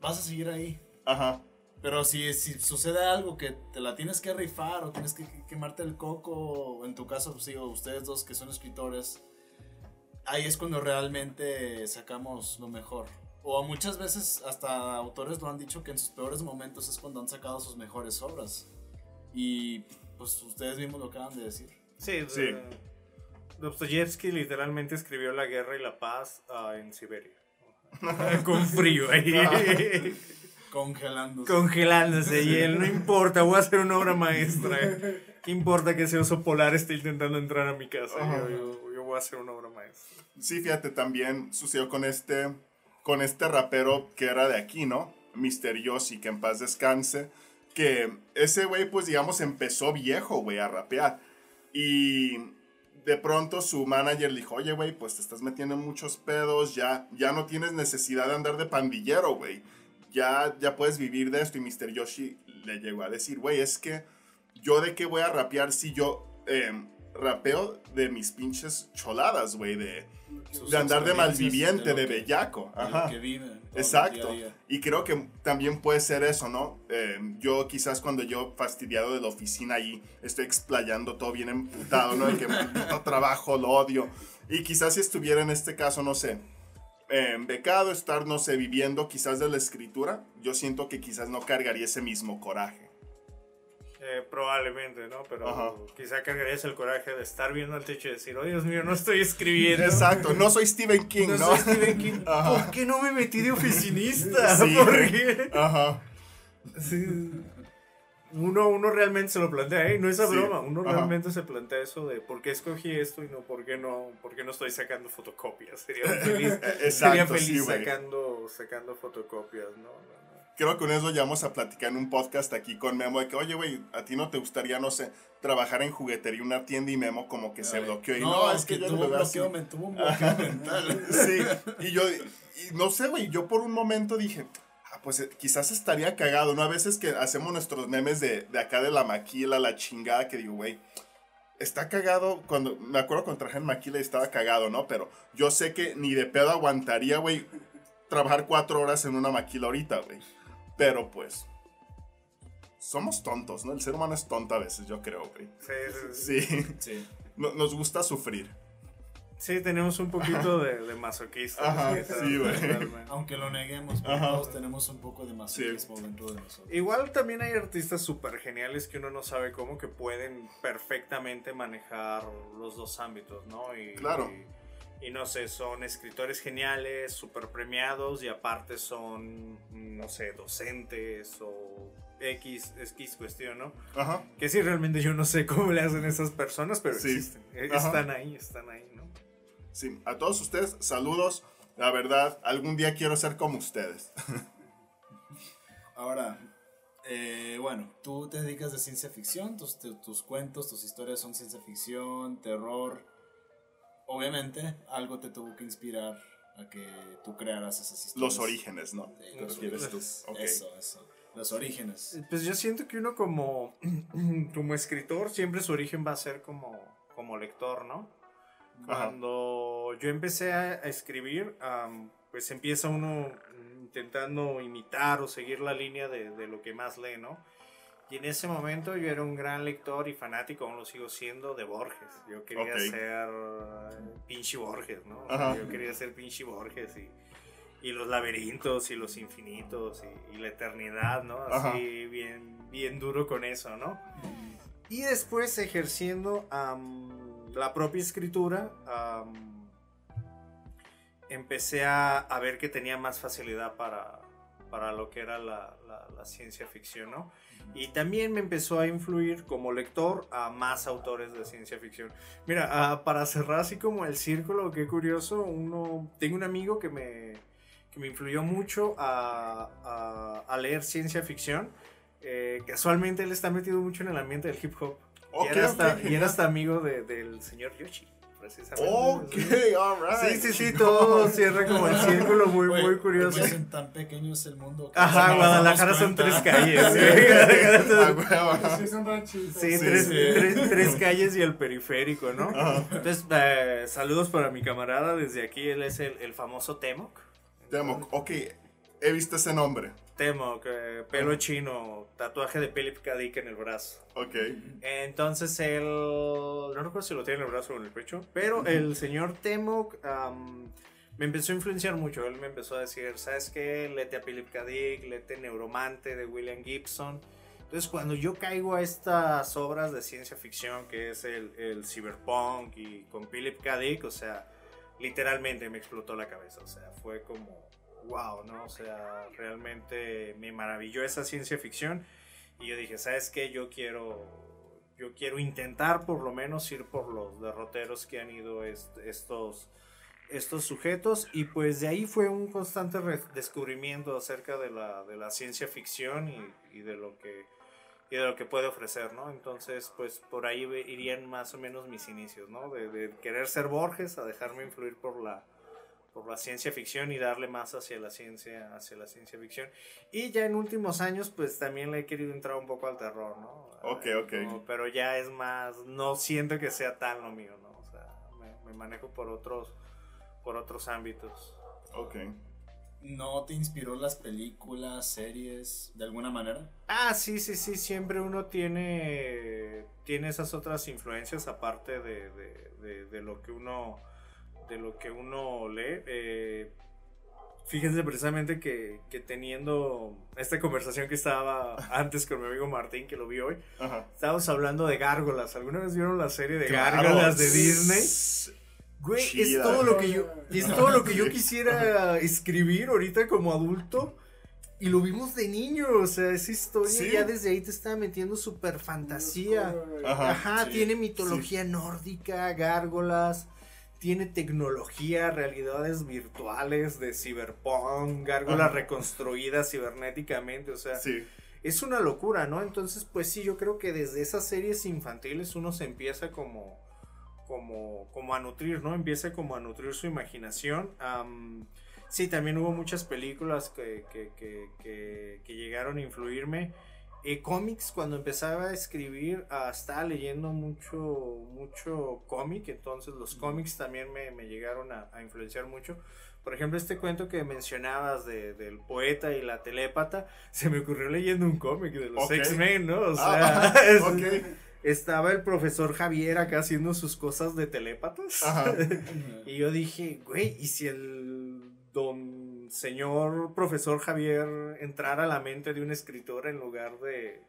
Vas a seguir ahí. Ajá. Pero si, si sucede algo que te la tienes que rifar o tienes que quemarte el coco, o en tu caso, pues, sí, ustedes dos que son escritores, ahí es cuando realmente sacamos lo mejor. O muchas veces hasta autores lo han dicho que en sus peores momentos es cuando han sacado sus mejores obras. Y pues ustedes mismos lo acaban de decir. Sí, sí. Dostoyevsky literalmente escribió La guerra y la paz ah, en Siberia. Con frío ahí. Congelándose. Congelándose. Y él, no importa, voy a hacer una obra maestra. ¿Qué importa que ese oso polar esté intentando entrar a mi casa? Yo, voy a hacer una obra maestra. Sí, fíjate, también sucedió con este, con este rapero que era de aquí, ¿no? Misterioso y que en paz descanse. Que ese güey, pues digamos, empezó viejo, güey, a rapear. Y de pronto su manager le dijo, oye, güey, pues te estás metiendo en muchos pedos, ya, ya no tienes necesidad de andar de pandillero, güey ya, ya puedes vivir de esto. Y Mr. Yoshi le llegó a decir, güey, es que yo de qué voy a rapear si yo em, rapeo de mis pinches choladas, güey, de, de andar de malviviente, de, bellaco. Ajá. Exacto. Y creo que también puede ser eso, ¿no? Em, yo quizás cuando yo fastidiado de la oficina ahí estoy explayando todo bien emputado, ¿no? De que trabajo, lo odio. Y quizás si estuviera en este caso, no sé, becado, estar, no sé, viviendo quizás de la escritura, yo siento que quizás no cargaría ese mismo coraje. Eh, probablemente, ¿no? Pero quizá cargarías el coraje de estar viendo al techo y decir, oh Dios mío, no estoy escribiendo. Exacto, no soy Stephen King, ¿no? ¿no? Soy Stephen King. ¿Por qué no me metí de oficinista? Sí. ¿Por qué? Ajá. Sí uno, uno realmente se lo plantea, ¿eh? No es a broma, uno realmente se plantea eso de por qué escogí esto y no por qué no, por qué no estoy sacando fotocopias. Sería feliz, sería feliz sacando, sacando fotocopias, ¿no? Creo que con eso ya vamos a platicar en un podcast aquí con Memo de que, oye, güey, a ti no te gustaría, no sé, trabajar en juguetería, una tienda y Memo como que se bloqueó. Y no, es que, yo tuvo, un bloqueo, tuvo un bloqueo mental. sí, y yo, y no sé, güey, yo por un momento dije, pues eh, quizás estaría cagado, ¿no? A veces que hacemos nuestros memes de, acá de la maquila, la chingada, que digo, güey, está cagado cuando, me acuerdo cuando trabajé en maquila y estaba cagado, ¿no? Pero yo sé que ni de pedo aguantaría, güey, trabajar cuatro horas en una maquila ahorita, güey. Pero pues, somos tontos, ¿no? El ser humano es tonto a veces, yo creo, güey. Sí, sí, sí. Sí, Sí. No- nos gusta sufrir. Sí, tenemos un poquito de, de masoquista. Ajá, sí, güey. Aunque lo neguemos, pero Ajá. todos tenemos un poco de masoquismo dentro de nosotros. Igual también hay artistas súper geniales que uno no sabe cómo que pueden perfectamente manejar los dos ámbitos, ¿no? Y, Claro. Y, y no sé, son escritores geniales, súper premiados y aparte son, no sé, docentes o X, X cuestión, ¿no? Ajá. Que sí, realmente yo no sé cómo le hacen esas personas, pero Sí. existen. Ajá. Están ahí, están ahí. Sí, a todos ustedes, saludos. La verdad, algún día quiero ser como ustedes. Ahora, eh, bueno, tú te dedicas de ciencia ficción, tus, te- tus cuentos, tus historias son ciencia ficción, terror. Obviamente, algo te tuvo que inspirar a que tú crearas esas historias. Los orígenes, ¿no? Sí, ¿Te los refieres tú? orígenes. Ok. Eso, eso. Los orígenes. Pues yo siento que uno como, como escritor siempre su origen va a ser como, como lector, ¿no? Ajá. Cuando yo empecé a escribir, am, pues empieza uno intentando imitar o seguir la línea de, de lo que más lee, ¿no? Y en ese momento yo era un gran lector y fanático, aún lo sigo siendo, de Borges. Yo quería Ok. ser eh, pinche Borges, ¿no? Ajá. yo quería ser pinche Borges y, y los laberintos y los infinitos y, y la eternidad, ¿no? Ajá. Así bien, bien duro con eso, ¿no? Y después ejerciendo am, la propia escritura, empecé a, a ver que tenía más facilidad para, para lo que era la, la- la ciencia ficción, ¿no? Y también me empezó a influir como lector a más autores de ciencia ficción. Mira, ah, para cerrar así como el círculo, qué curioso, uno, tengo un amigo que me, que me influyó mucho a, a- a leer ciencia ficción. Eh, casualmente él está metido mucho en el ambiente del hip hop. Ok, y, era hasta, ok, y era hasta amigo de- del señor Yoshi, precisamente. Ok, Sí. alright. Sí, sí, sí, todo cierra como el círculo muy, muy curioso. pues en tan pequeño es el mundo. que Ajá, Guadalajara son tres calles. Ah, güey. huevo. Sí, son ranchitos. Sí, Sí, tres, sí. tres- tres calles y el periférico, ¿no? Ajá. Entonces, eh, saludos para mi camarada desde aquí. Él es el, el famoso Temoc. Temoc, ok, he visto ese nombre. Temoc, eh, pelo chino, tatuaje de Philip K. Dick en el brazo. Ok. Entonces él, no recuerdo si lo tiene en el brazo o en el pecho, pero el señor Temoc am, me empezó a influenciar mucho. Él me empezó a decir, ¿sabes qué? Lete a Philip K. Dick, lete Neuromante de William Gibson. Entonces cuando yo caigo a estas obras de ciencia ficción, que es el, el cyberpunk y con Philip K. Dick, o sea, literalmente me explotó la cabeza. O sea, fue como, wow, ¿no? O sea, realmente me maravilló esa ciencia ficción. Y yo dije, ¿sabes qué? Yo quiero, yo quiero intentar por lo menos ir por los derroteros que han ido est- estos, estos sujetos. Y pues de ahí fue un constante descubrimiento acerca de la, de la ciencia ficción y, de lo que y de lo que puede ofrecer, ¿no? Entonces, pues por ahí irían más o menos mis inicios, ¿no? De, de querer ser Borges a dejarme influir por la, por la ciencia ficción y darle más hacia la ciencia, hacia la ciencia ficción. Y ya en últimos años, pues también le he querido entrar un poco al terror, ¿no? Ok, Eh, ok. como- pero ya es más, no siento que sea tan lo mío, ¿no? O sea, me, me manejo por otros, por otros ámbitos. Ok. ¿No te inspiró las películas, series, de alguna manera? Ah, sí, sí, sí, siempre uno tiene, tiene esas otras influencias aparte de, de- de- de lo que uno, de lo que uno lee. Eh, fíjense precisamente que, que teniendo esta conversación que estaba antes con mi amigo Martín, que lo vi hoy, Ajá. estábamos hablando de gárgolas. ¿Alguna vez vieron la serie de Claro. gárgolas de Disney? Güey, es todo lo que yo, es todo lo que yo quisiera escribir ahorita como adulto. Y lo vimos de niño, o sea, esa historia Sí. ya desde ahí te estaba metiendo súper fantasía. Ajá. Ajá, sí, tiene mitología nórdica, gárgolas, tiene tecnología, realidades virtuales de cyberpunk, gárgolas Ajá. reconstruidas cibernéticamente, o sea, Sí. es una locura, ¿no? Entonces, pues sí, yo creo que desde esas series infantiles uno se empieza como, como, como a nutrir, ¿no? Empieza como a nutrir su imaginación. Sí, también hubo muchas películas que, que, que, que- que llegaron a influirme. Eh, cómics, cuando empezaba a escribir, ah, estaba leyendo mucho, mucho cómic, entonces los cómics también me, me llegaron a, a influenciar mucho. Por ejemplo, este cuento que mencionabas de, del poeta y la telépata, se me ocurrió leyendo un cómic de los. X-Men, ¿no? O Ah, sea, es- ok. estaba el profesor Javier acá haciendo sus cosas de telépatas. Ajá. y yo dije, güey, ¿y si el don señor profesor Javier entrara a la mente de un escritor en lugar de...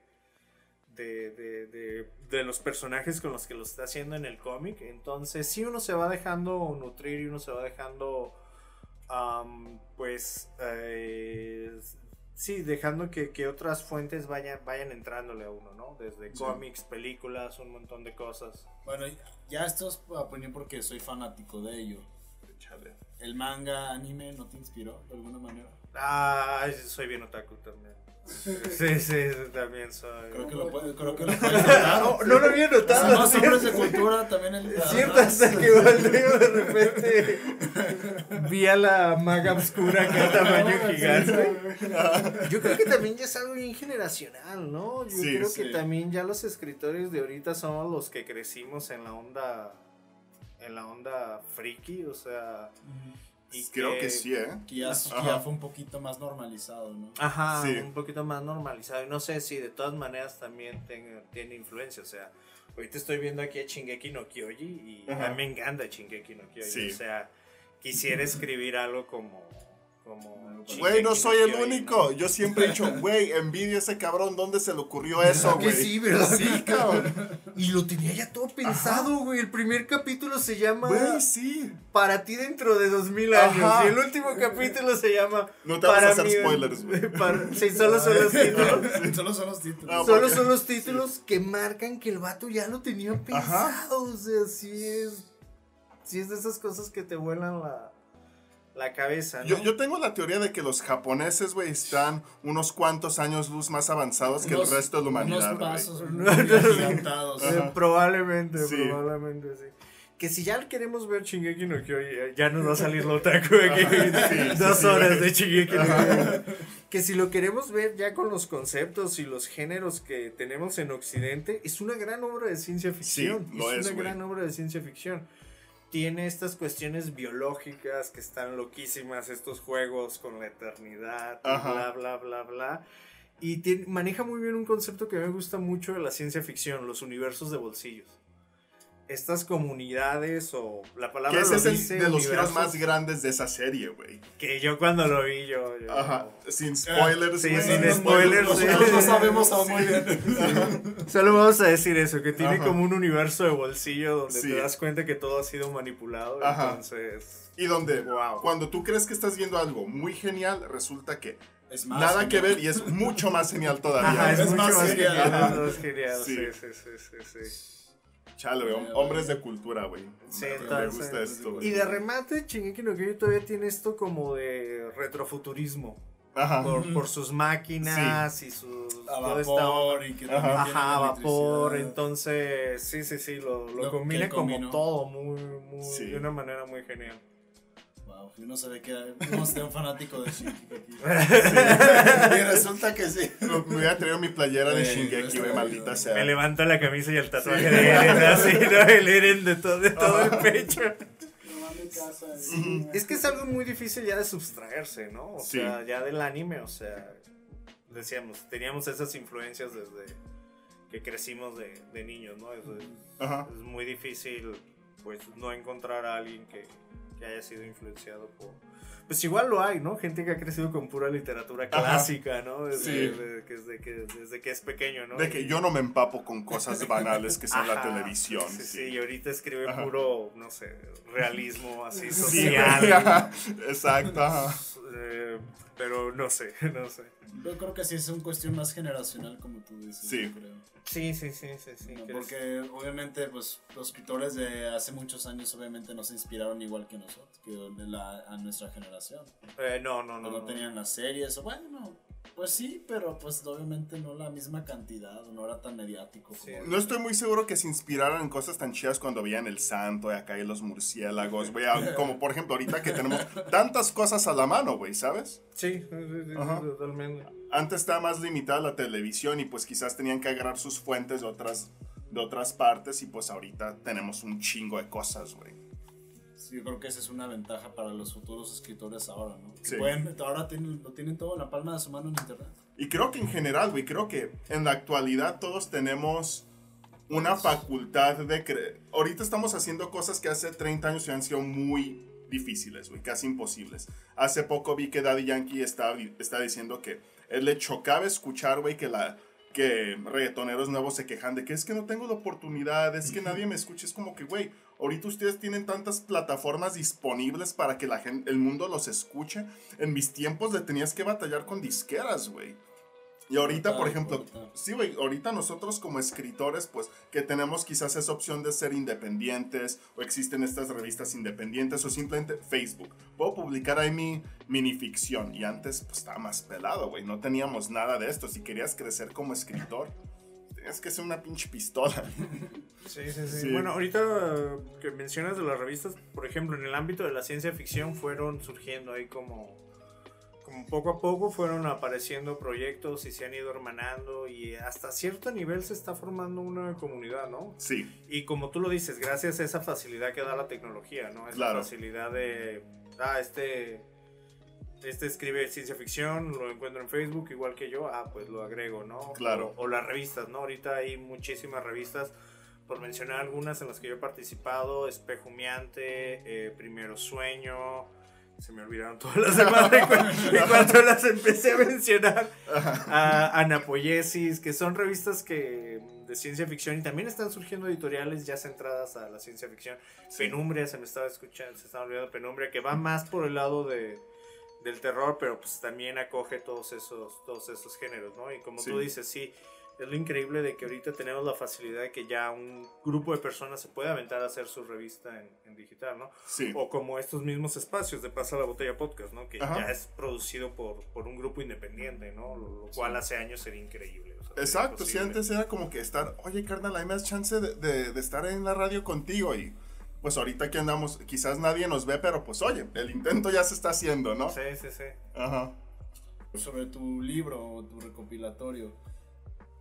De, de, de, de los personajes con los que lo está haciendo en el cómic. Entonces, sí, uno se va dejando nutrir y uno se va dejando Am, pues eh, sí, dejando que, que otras fuentes vayan, vayan entrándole a uno, ¿no? Desde Sí. cómics, películas, un montón de cosas. Bueno, ya esto es opinión porque soy fanático de ello. Chale. ¿El manga anime no te inspiró de alguna manera? Ah, soy bien otaku también. Sí, sí, también soy. Creo que lo, puede- creo que lo puedes notar. no, no lo había notado. ¿cierto? hombres de cultura también. El, Es cierto, hasta que de repente vi a la maga oscura que a tamaño gigante. Yo creo que también ya es algo bien generacional, ¿no? Yo Sí, creo sí. que también ya los escritores de ahorita somos los que crecimos en la onda en la onda friki, o sea, y Creo que sí, ¿eh? Que ya, que ya fue un poquito más normalizado, ¿no? Ajá, Sí. un poquito más normalizado. Y no sé si de todas maneras también tenga- tiene influencia. O sea, ahorita estoy viendo aquí a Shingeki no Kyoji y Ajá. a mí me encanta Shingeki no Kyoji. Sí. O sea, quisiera escribir algo como. Como Güey, no soy el único. ¿no? Yo siempre he dicho, güey, envidio a ese cabrón. ¿Dónde se le ocurrió eso, güey? sí, ¿verdad? Sí, cabrón. Y lo tenía ya todo pensado, güey. El primer capítulo se llama Güey, sí. Para ti dentro de dos mil años. Ajá. Y el último capítulo se llama. No te vamos a hacer mí- spoilers, güey. para- Sí, solo son los títulos. Solo son los títulos. Solo son los títulos que marcan que el vato ya lo tenía pensado. Ajá. O sea, sí es. Sí es de esas cosas que te vuelan la, la cabeza. ¿no? Yo, yo tengo la teoría de que los japoneses, güey, están unos cuantos años luz más avanzados que el resto de la humanidad, Unos. Eh, probablemente, Sí. probablemente sí. Que si ya queremos ver Shingeki no Kyojin, eh, ya nos va a salir lo otaku aquí. sí, Dos sí, horas güey. de Shingeki no Kyojin. Que si lo queremos ver ya con los conceptos y los géneros que tenemos en Occidente, es una gran obra de ciencia ficción. lo es, una gran obra de ciencia ficción. Tiene estas cuestiones biológicas que están loquísimas, estos juegos con la eternidad, Ajá. bla, bla, bla, bla. Y tiene- maneja muy bien un concepto que me gusta mucho de la ciencia ficción, los universos de bolsillos. Estas comunidades o la palabra Que ese lo es el dice, de los giros más grandes de esa serie, güey. que yo cuando lo vi yo, yo- Ajá. Sin spoilers, Sí, sin No spoilers. Nosotros no sabemos aún muy bien. Solo vamos a decir eso, que tiene Ajá. como un universo de bolsillo donde Sí. te das cuenta que todo ha sido manipulado. Ajá. Entonces, Y donde, Wow. cuando tú crees que estás viendo algo muy genial, resulta que Es más, nada que ver y es mucho más genial todavía. ajá, es, es mucho más más genial, genial. ajá. es más genial, Sí. Sí, sí, sí, sí, sí. Chale, güey, hom- hombres de cultura, güey. Sí, Me- gusta esto, güey. Y de remate, Shingeki no Kyojin todavía tiene esto como de retrofuturismo. Ajá. Por, por sus máquinas y sus... A vapor y que Ajá. vapor, entonces sí, sí, sí, lo, lo combina como todo, muy, muy, Sí. de una manera muy genial. Wow, yo no sabía que era no sé, un fanático de Shingeki. y resulta que sí. Me hubiera traído mi playera de Shingeki, güey, maldita sea. Me levanto la camisa y el tatuaje de Eren, así, ¿no? El Eren de todo, de todo el pecho. Es que es algo muy difícil ya de sustraerse, ¿no? O Sí. sea, ya del anime, o sea, decíamos, teníamos esas influencias desde que crecimos de, de niños, ¿no? Es, es muy difícil, pues, no encontrar a alguien que, que haya sido influenciado por... Pues igual lo hay, ¿no? Gente que ha crecido con pura literatura Ajá. clásica, ¿no? Desde, Sí. de- desde, que, desde que es pequeño, ¿no? De que yo no me empapo con cosas banales que son la televisión. Sí, sí, sí. y ahorita escribe Ajá. puro, no sé, realismo así Sí, social. ajá. Exacto. Eh, pero no sé, no sé. Yo creo que sí es una cuestión más generacional, como tú dices. Sí. creo. Sí, sí, sí, sí, sí. No, porque obviamente pues los escritores de hace muchos años obviamente no se inspiraron igual que nosotros, que la- a nuestra generación. eh, no, no, no. No, tenían las series, o bueno, Pues sí, pero pues obviamente no la misma cantidad, no era tan mediático. Sí. como- No estoy muy seguro que se inspiraran en cosas tan chidas cuando veían el santo y acá y los murciélagos, güey. Como por ejemplo ahorita que tenemos tantas cosas a la mano, güey, ¿sabes? Sí, sí, sí, sí, totalmente. Antes estaba más limitada la televisión y pues quizás tenían que agarrar sus fuentes de otras, de otras partes y pues ahorita tenemos un chingo de cosas, güey. Sí, yo creo que esa es una ventaja para los futuros escritores ahora, ¿no? Sí. pueden, ahora tienen, lo tienen todo en la palma de su mano en internet. Y creo que en general, güey, creo que en la actualidad todos tenemos una facultad de creer. Ahorita estamos haciendo cosas que hace 30 años han sido muy difíciles, güey, casi imposibles. Hace poco vi que Daddy Yankee estaba, está diciendo que él le chocaba escuchar, güey, que la que reggaetoneros nuevos se quejan de que es que no tengo la oportunidad, es que nadie me escucha, es como que, güey, ahorita ustedes tienen tantas plataformas disponibles para que la gente, el mundo los escuche. En mis tiempos le tenías que batallar con disqueras, güey. Y ahorita, por ejemplo, ahorita. sí, güey, ahorita nosotros como escritores, pues, que tenemos quizás esa opción de ser independientes, o existen estas revistas independientes, o simplemente Facebook. Puedo publicar ahí mi minificción, y antes, pues, estaba más pelado, güey, no teníamos nada de esto. Si querías crecer como escritor, tenías que ser una pinche pistola. Sí, sí, sí, Sí. Bueno, ahorita que mencionas de las revistas, por ejemplo, en el ámbito de la ciencia ficción fueron surgiendo ahí como, como poco a poco fueron apareciendo proyectos y se han ido hermanando y hasta cierto nivel se está formando una comunidad, ¿no? Sí, Y como tú lo dices, gracias a esa facilidad que da la tecnología, ¿no? Esa Claro. facilidad de, ah, este, este escribe ciencia ficción, lo encuentro en Facebook igual que yo, ah, pues lo agrego, ¿no? Claro. O, o las revistas, ¿no? Ahorita hay muchísimas revistas, por mencionar algunas en las que yo he participado, Espejo Humeante, eh, Primero Sueño, se me olvidaron todas las demás en cu- en cuanto las empecé a mencionar a Anapoyesis, que son revistas que de ciencia ficción y también están surgiendo editoriales ya centradas a la ciencia ficción. Penumbria, se me estaba escuchando, se estaba olvidando Penumbria, que va más por el lado de, del terror, pero pues también acoge todos esos, todos esos géneros, ¿no? Y como Sí. tú dices, sí, es lo increíble de que ahorita tenemos la facilidad de que ya un grupo de personas se puede aventar a hacer su revista en, en digital, ¿no? sí. O como estos mismos espacios de Pasa la Botella Podcast, ¿no? Que Ajá. ya es producido por, por un grupo independiente, ¿no? Lo, lo cual hace años sería increíble. o sea, Exacto, sí, imposible. antes era como que estar, oye, carnal, hay más chance de, de- de estar en la radio contigo y pues ahorita que andamos, quizás nadie nos ve, pero pues oye, el intento ya se está haciendo, ¿no? Sí, sí, sí. Ajá. Sobre tu libro o tu recopilatorio,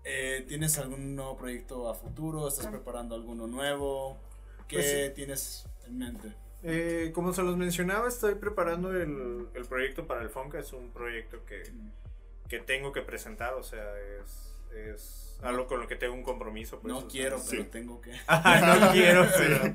eh, ¿tienes algún nuevo proyecto a futuro? ¿Estás preparando alguno nuevo? ¿Qué Pues tienes en mente? Eh, como se los mencionaba, estoy preparando el, el proyecto para el Fonca. Es un proyecto que, que tengo que presentar, o sea, es, es algo con lo que tengo un compromiso. pues, No quiero, sí. pero tengo que. Ajá, no quiero, pero,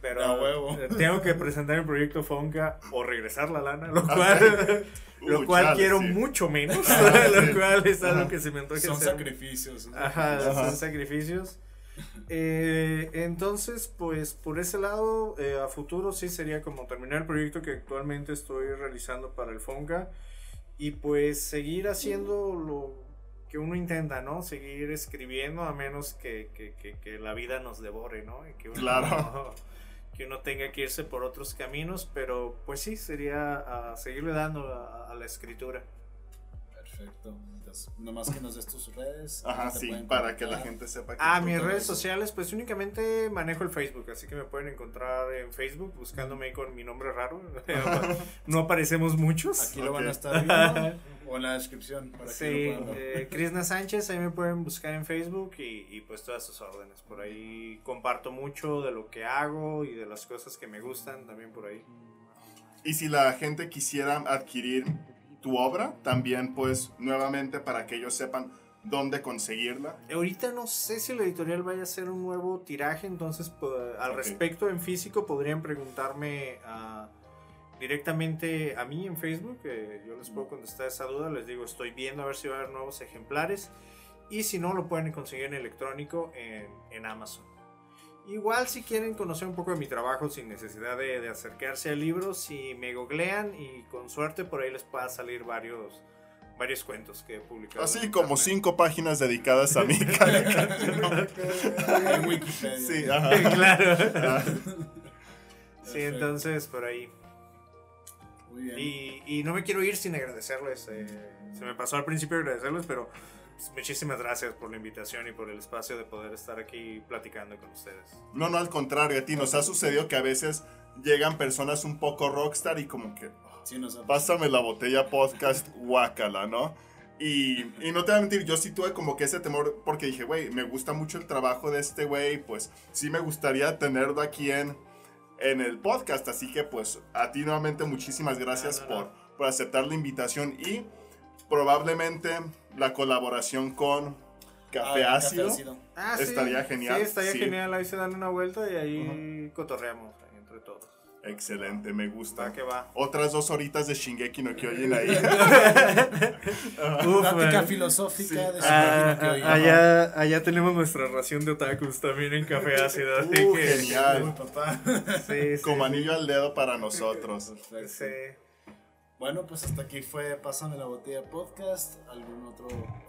pero A huevo. eh, tengo que presentar el proyecto Fonca o regresar la lana, lo cual, lo Uh, cual chale, quiero sí. mucho menos, lo sí. cual es algo Ajá. que se me antoja Son hacer. sacrificios. son Ajá, sacrificios. Ajá. son sacrificios. Eh, entonces, pues por ese lado, eh, a futuro sí sería como terminar el proyecto que actualmente estoy realizando para el Fonca y pues seguir haciendo lo que uno intenta, ¿no? Seguir escribiendo a menos que, que- que- que la vida nos devore, ¿no? Y que uno, Claro. que uno tenga que irse por otros caminos, pero pues sí, sería a seguirle dando a- a la escritura. Perfecto. Entonces, nomás que nos des tus redes. Ajá, ¿dónde te sí, para que la gente sepa que Ah, mis redes eso. sociales, pues únicamente manejo el Facebook, así que me pueden encontrar en Facebook buscándome con mi nombre raro. no aparecemos muchos. Aquí lo van a estar viendo o en la descripción. Para que Sí, lo ver. eh, Krishna Sánchez, ahí me pueden buscar en Facebook y, y, pues todas sus órdenes. Por ahí comparto mucho de lo que hago y de las cosas que me gustan también por ahí. Y si la gente quisiera adquirir tu obra, también pues nuevamente para que ellos sepan dónde conseguirla. Ahorita no sé si la editorial vaya a hacer un nuevo tiraje, entonces pues, al respecto en físico podrían preguntarme ah, directamente a mí en Facebook, que yo les puedo contestar esa duda, les digo estoy viendo a ver si va a haber nuevos ejemplares y si no lo pueden conseguir en electrónico en, en Amazon. Igual si quieren conocer un poco de mi trabajo sin necesidad de, de acercarse al libro, si me googlean y con suerte por ahí les pueda salir varios, varios cuentos que he publicado. Así como internet. cinco páginas dedicadas a mí. En Wikipedia. sí, ajá. claro. Ah, Sí, entonces por ahí. Muy bien. Y, y no me quiero ir sin agradecerles. eh, se me pasó al principio agradecerles, pero pues, muchísimas gracias por la invitación y por el espacio de poder estar aquí platicando con ustedes. No, no, al contrario, a ti nos ha sucedido que a veces llegan personas un poco rockstar y como que, Sí, pásame la botella podcast, guácala, ¿no? Y, y no te voy a mentir, yo sí tuve como que ese temor porque dije, güey, me gusta mucho el trabajo de este güey, pues sí me gustaría tenerlo aquí en, en el podcast. Así que pues a ti nuevamente muchísimas gracias No, no, no. Por, por aceptar la invitación y probablemente la colaboración con Café Ah, Ácido. Ah, Estaría genial, Sí, estaría sí. genial. Ahí se dan una vuelta y ahí cotorreamos ahí entre todos. Excelente, me gusta. Va que va. Otras dos horitas de Shingeki no Kyojin ahí. Uf, Plática man. filosófica de Ah, Shingeki no Kyojin. ah, allá, allá tenemos nuestra ración de otakus también en Café Ácido. Así Uh, que, genial. Sí, sí, Como anillo al dedo para nosotros. Sí. Bueno, pues hasta aquí fue Pásame la botella podcast. ¿Algún otro?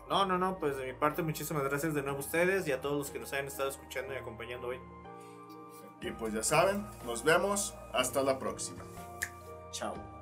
No, no, no, pues de mi parte muchísimas gracias de nuevo a ustedes y a todos los que nos hayan estado escuchando y acompañando hoy. Y pues ya saben, nos vemos. Hasta la próxima. Chao.